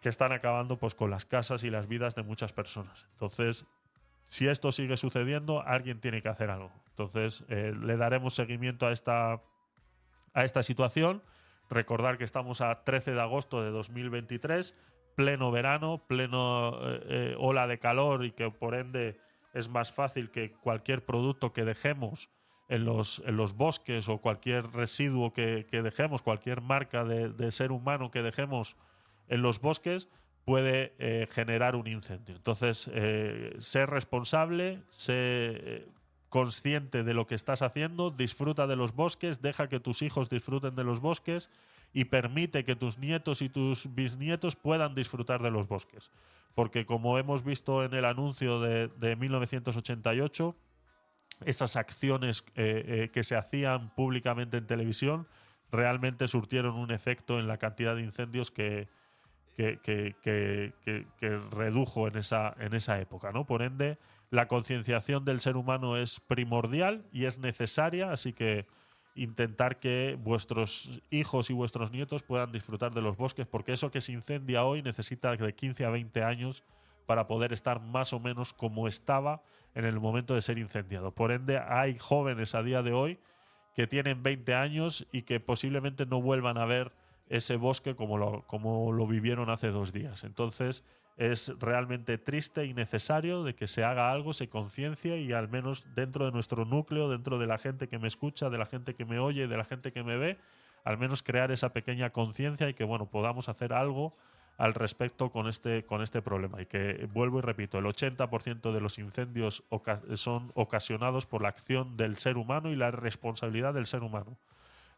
Speaker 2: que están acabando pues con las casas y las vidas de muchas personas. Entonces, si esto sigue sucediendo, alguien tiene que hacer algo. Entonces, le daremos seguimiento a esta, a esta situación. Recordar que estamos a 13 de agosto de 2023, pleno verano, pleno eh, eh, ola de calor y que por ende es más fácil que cualquier producto que dejemos en los, en los bosques o cualquier residuo que, que dejemos, cualquier marca de, de ser humano que dejemos en los bosques puede eh, generar un incendio. Entonces, eh, ser responsable, consciente de lo que estás haciendo, disfruta de los bosques, deja que tus hijos disfruten de los bosques y permite que tus nietos y tus bisnietos puedan disfrutar de los bosques. Porque como hemos visto en el anuncio de, de 1988, esas acciones eh, eh, que se hacían públicamente en televisión realmente surtieron un efecto en la cantidad de incendios que, que, que- que- redujo en esa, en esa época. ¿no? Por ende, la concienciación del ser humano es primordial y es necesaria, así que intentar que vuestros hijos y vuestros nietos puedan disfrutar de los bosques, porque eso que se incendia hoy necesita de 15 a 20 años para poder estar más o menos como estaba en el momento de ser incendiado. Por ende, hay jóvenes a día de hoy que tienen 20 años y que posiblemente no vuelvan a ver ese bosque como lo, como lo vivieron hace dos días. Entonces, es realmente triste y necesario de que se haga algo, se conciencie y al menos dentro de nuestro núcleo, dentro de la gente que me escucha, de la gente que me oye, de la gente que me ve, al menos crear esa pequeña conciencia y que bueno, podamos hacer algo al respecto con este, con este problema. Y que, vuelvo y repito, el 80% de los incendios son ocasionados por la acción del ser humano y la responsabilidad del ser humano.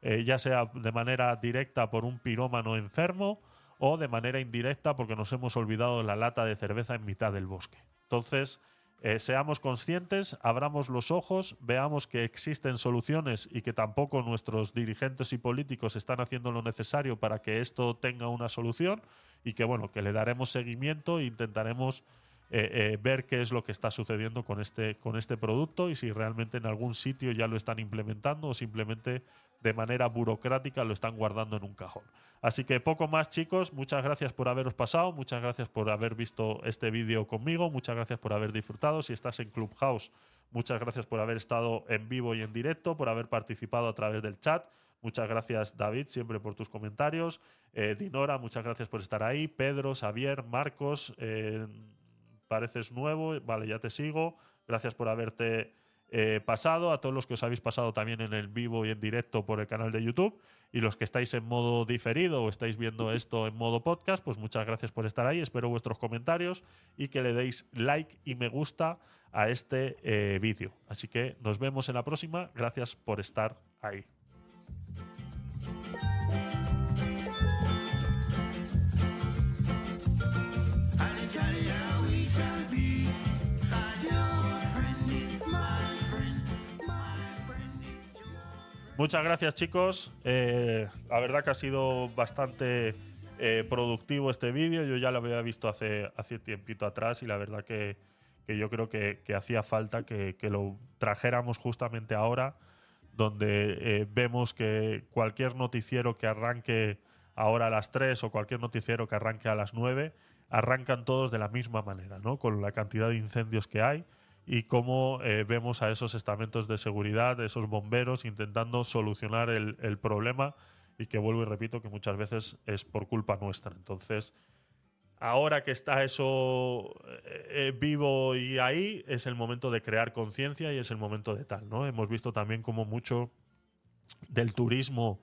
Speaker 2: Eh, ya sea de manera directa por un pirómano enfermo o de manera indirecta porque nos hemos olvidado la lata de cerveza en mitad del bosque. Entonces, eh, seamos conscientes, abramos los ojos, veamos que existen soluciones y que tampoco nuestros dirigentes y políticos están haciendo lo necesario para que esto tenga una solución y que bueno, que le daremos seguimiento e intentaremos eh, eh, ver qué es lo que está sucediendo con este, con este producto y si realmente en algún sitio ya lo están implementando o simplemente de manera burocrática lo están guardando en un cajón. Así que poco más chicos, muchas gracias por haberos pasado, muchas gracias por haber visto este vídeo conmigo, muchas gracias por haber disfrutado. Si estás en Clubhouse, muchas gracias por haber estado en vivo y en directo, por haber participado a través del chat. Muchas gracias David, siempre por tus comentarios. Eh, Dinora, muchas gracias por estar ahí. Pedro, Xavier, Marcos, pareces nuevo, vale, ya te sigo. Gracias por haberte eh, pasado, a todos los que os habéis pasado también en el vivo y en directo por el canal de YouTube y los que estáis en modo diferido o estáis viendo esto en modo podcast, pues muchas gracias por estar ahí. Espero vuestros comentarios y que le deis like y me gusta a este eh, vídeo. Así que nos vemos en la próxima. Gracias por estar ahí. Muchas gracias, chicos. Eh, la verdad que ha sido bastante eh, productivo este vídeo. Yo ya lo había visto hace, hace tiempito atrás y la verdad que, que yo creo que, hacía falta que, que lo trajéramos justamente ahora, donde eh, vemos que cualquier noticiero que arranque ahora a las 3 o cualquier noticiero que arranque a las 9, arrancan todos de la misma manera, ¿no? Con la cantidad de incendios que hay y cómo eh, vemos a esos estamentos de seguridad, esos bomberos intentando solucionar el, problema y que vuelvo y repito que muchas veces es por culpa nuestra. Entonces, ahora que está eso eh, eh, vivo y ahí, es el momento de crear conciencia y es el momento de tal, ¿no? Hemos visto también como mucho del turismo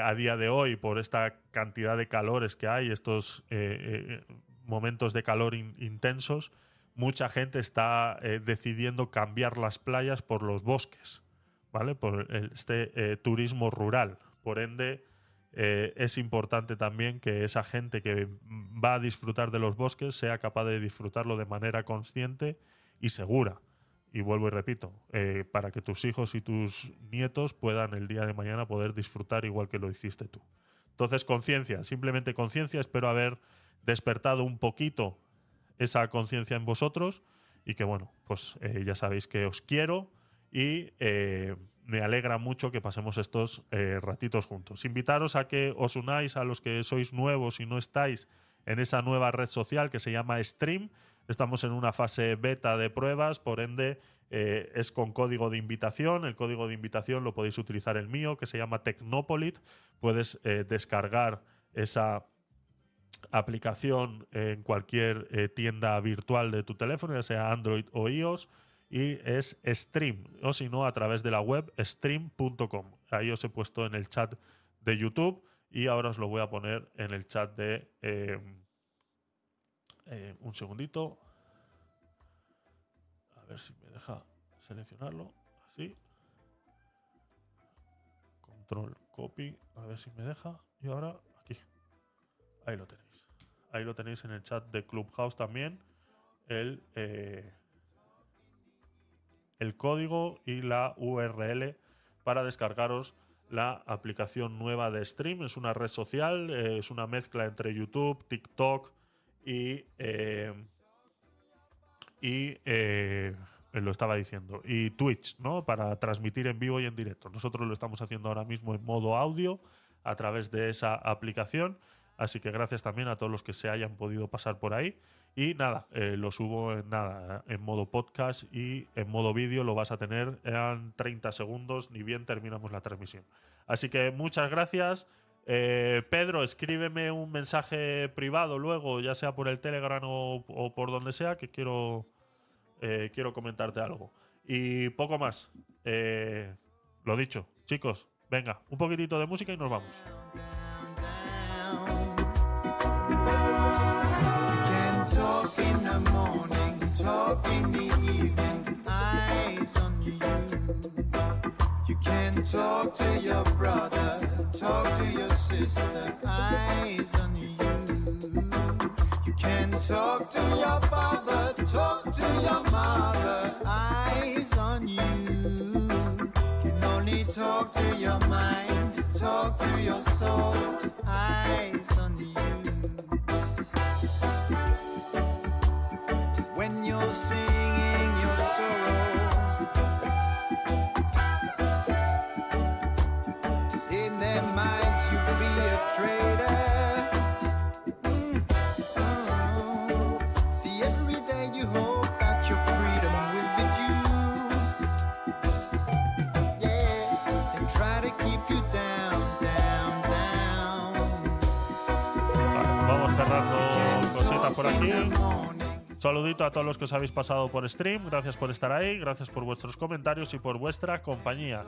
Speaker 2: a día de hoy, por esta cantidad de calores que hay, estos momentos de calor in- intensos, mucha gente está eh, decidiendo cambiar las playas por los bosques, ¿vale? Por este eh, turismo rural. Por ende, eh, es importante también que esa gente que va a disfrutar de los bosques sea capaz de disfrutarlo de manera consciente y segura. Y vuelvo y repito, para que tus hijos y tus nietos puedan el día de mañana poder disfrutar igual que lo hiciste tú. Entonces, conciencia, simplemente conciencia. Espero haber despertado un poquito esa conciencia en vosotros y que, bueno, pues eh, ya sabéis que os quiero y eh, me alegra mucho que pasemos estos eh, ratitos juntos. Invitaros a que os unáis a los que sois nuevos y no estáis en esa nueva red social que se llama Stream. Estamos en una fase beta de pruebas, por ende es con código de invitación. El código de invitación lo podéis utilizar el mío, que se llama Tecnopolit. Puedes descargar esa aplicación en cualquier eh, tienda virtual de tu teléfono, ya sea Android o iOS, y es Stream, o si no, a través de la web stream.com. Ahí os he puesto en el chat de YouTube y ahora os lo voy a poner en el chat de... eh, eh, un segundito. A ver si me deja seleccionarlo. Así. Control copy. A ver si me deja. Y ahora aquí. Ahí lo tenéis. Ahí lo tenéis en el chat de Clubhouse también. El, eh, el código y la URL para descargaros la aplicación nueva de Stream. Es una red social, eh, es una mezcla entre YouTube, TikTok y. eh, y. eh, lo estaba diciendo. Y Twitch, ¿no? Para transmitir en vivo y en directo. Nosotros lo estamos haciendo ahora mismo en modo audio a través de esa aplicación. Así que gracias también a todos los que se hayan podido pasar por ahí. Y nada, eh, lo subo en nada, en modo podcast y en modo vídeo lo vas a tener en 30 segundos, ni bien terminamos la transmisión. Así que muchas gracias. Eh, Pedro, escríbeme un mensaje privado luego, ya sea por el Telegram o, por donde sea, que quiero, eh, quiero comentarte algo. Y poco más. Lo dicho, chicos, venga, un poquitito de música y nos vamos.
Speaker 9: In the morning, talk in the evening, eyes on you. You can talk to your brother, talk to your sister, eyes on you. You can talk to your father, talk to your mother, eyes on you. Can only talk to your mind, talk to your soul, eyes on you.
Speaker 2: Saludito a todos los que os habéis pasado por stream. Gracias por estar ahí, gracias por vuestros comentarios y por vuestra compañía.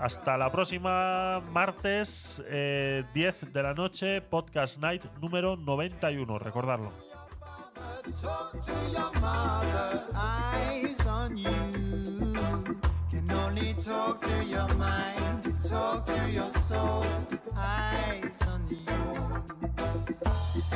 Speaker 2: Hasta la próxima martes eh, 10 de la noche, Podcast Night número 91. Recordarlo.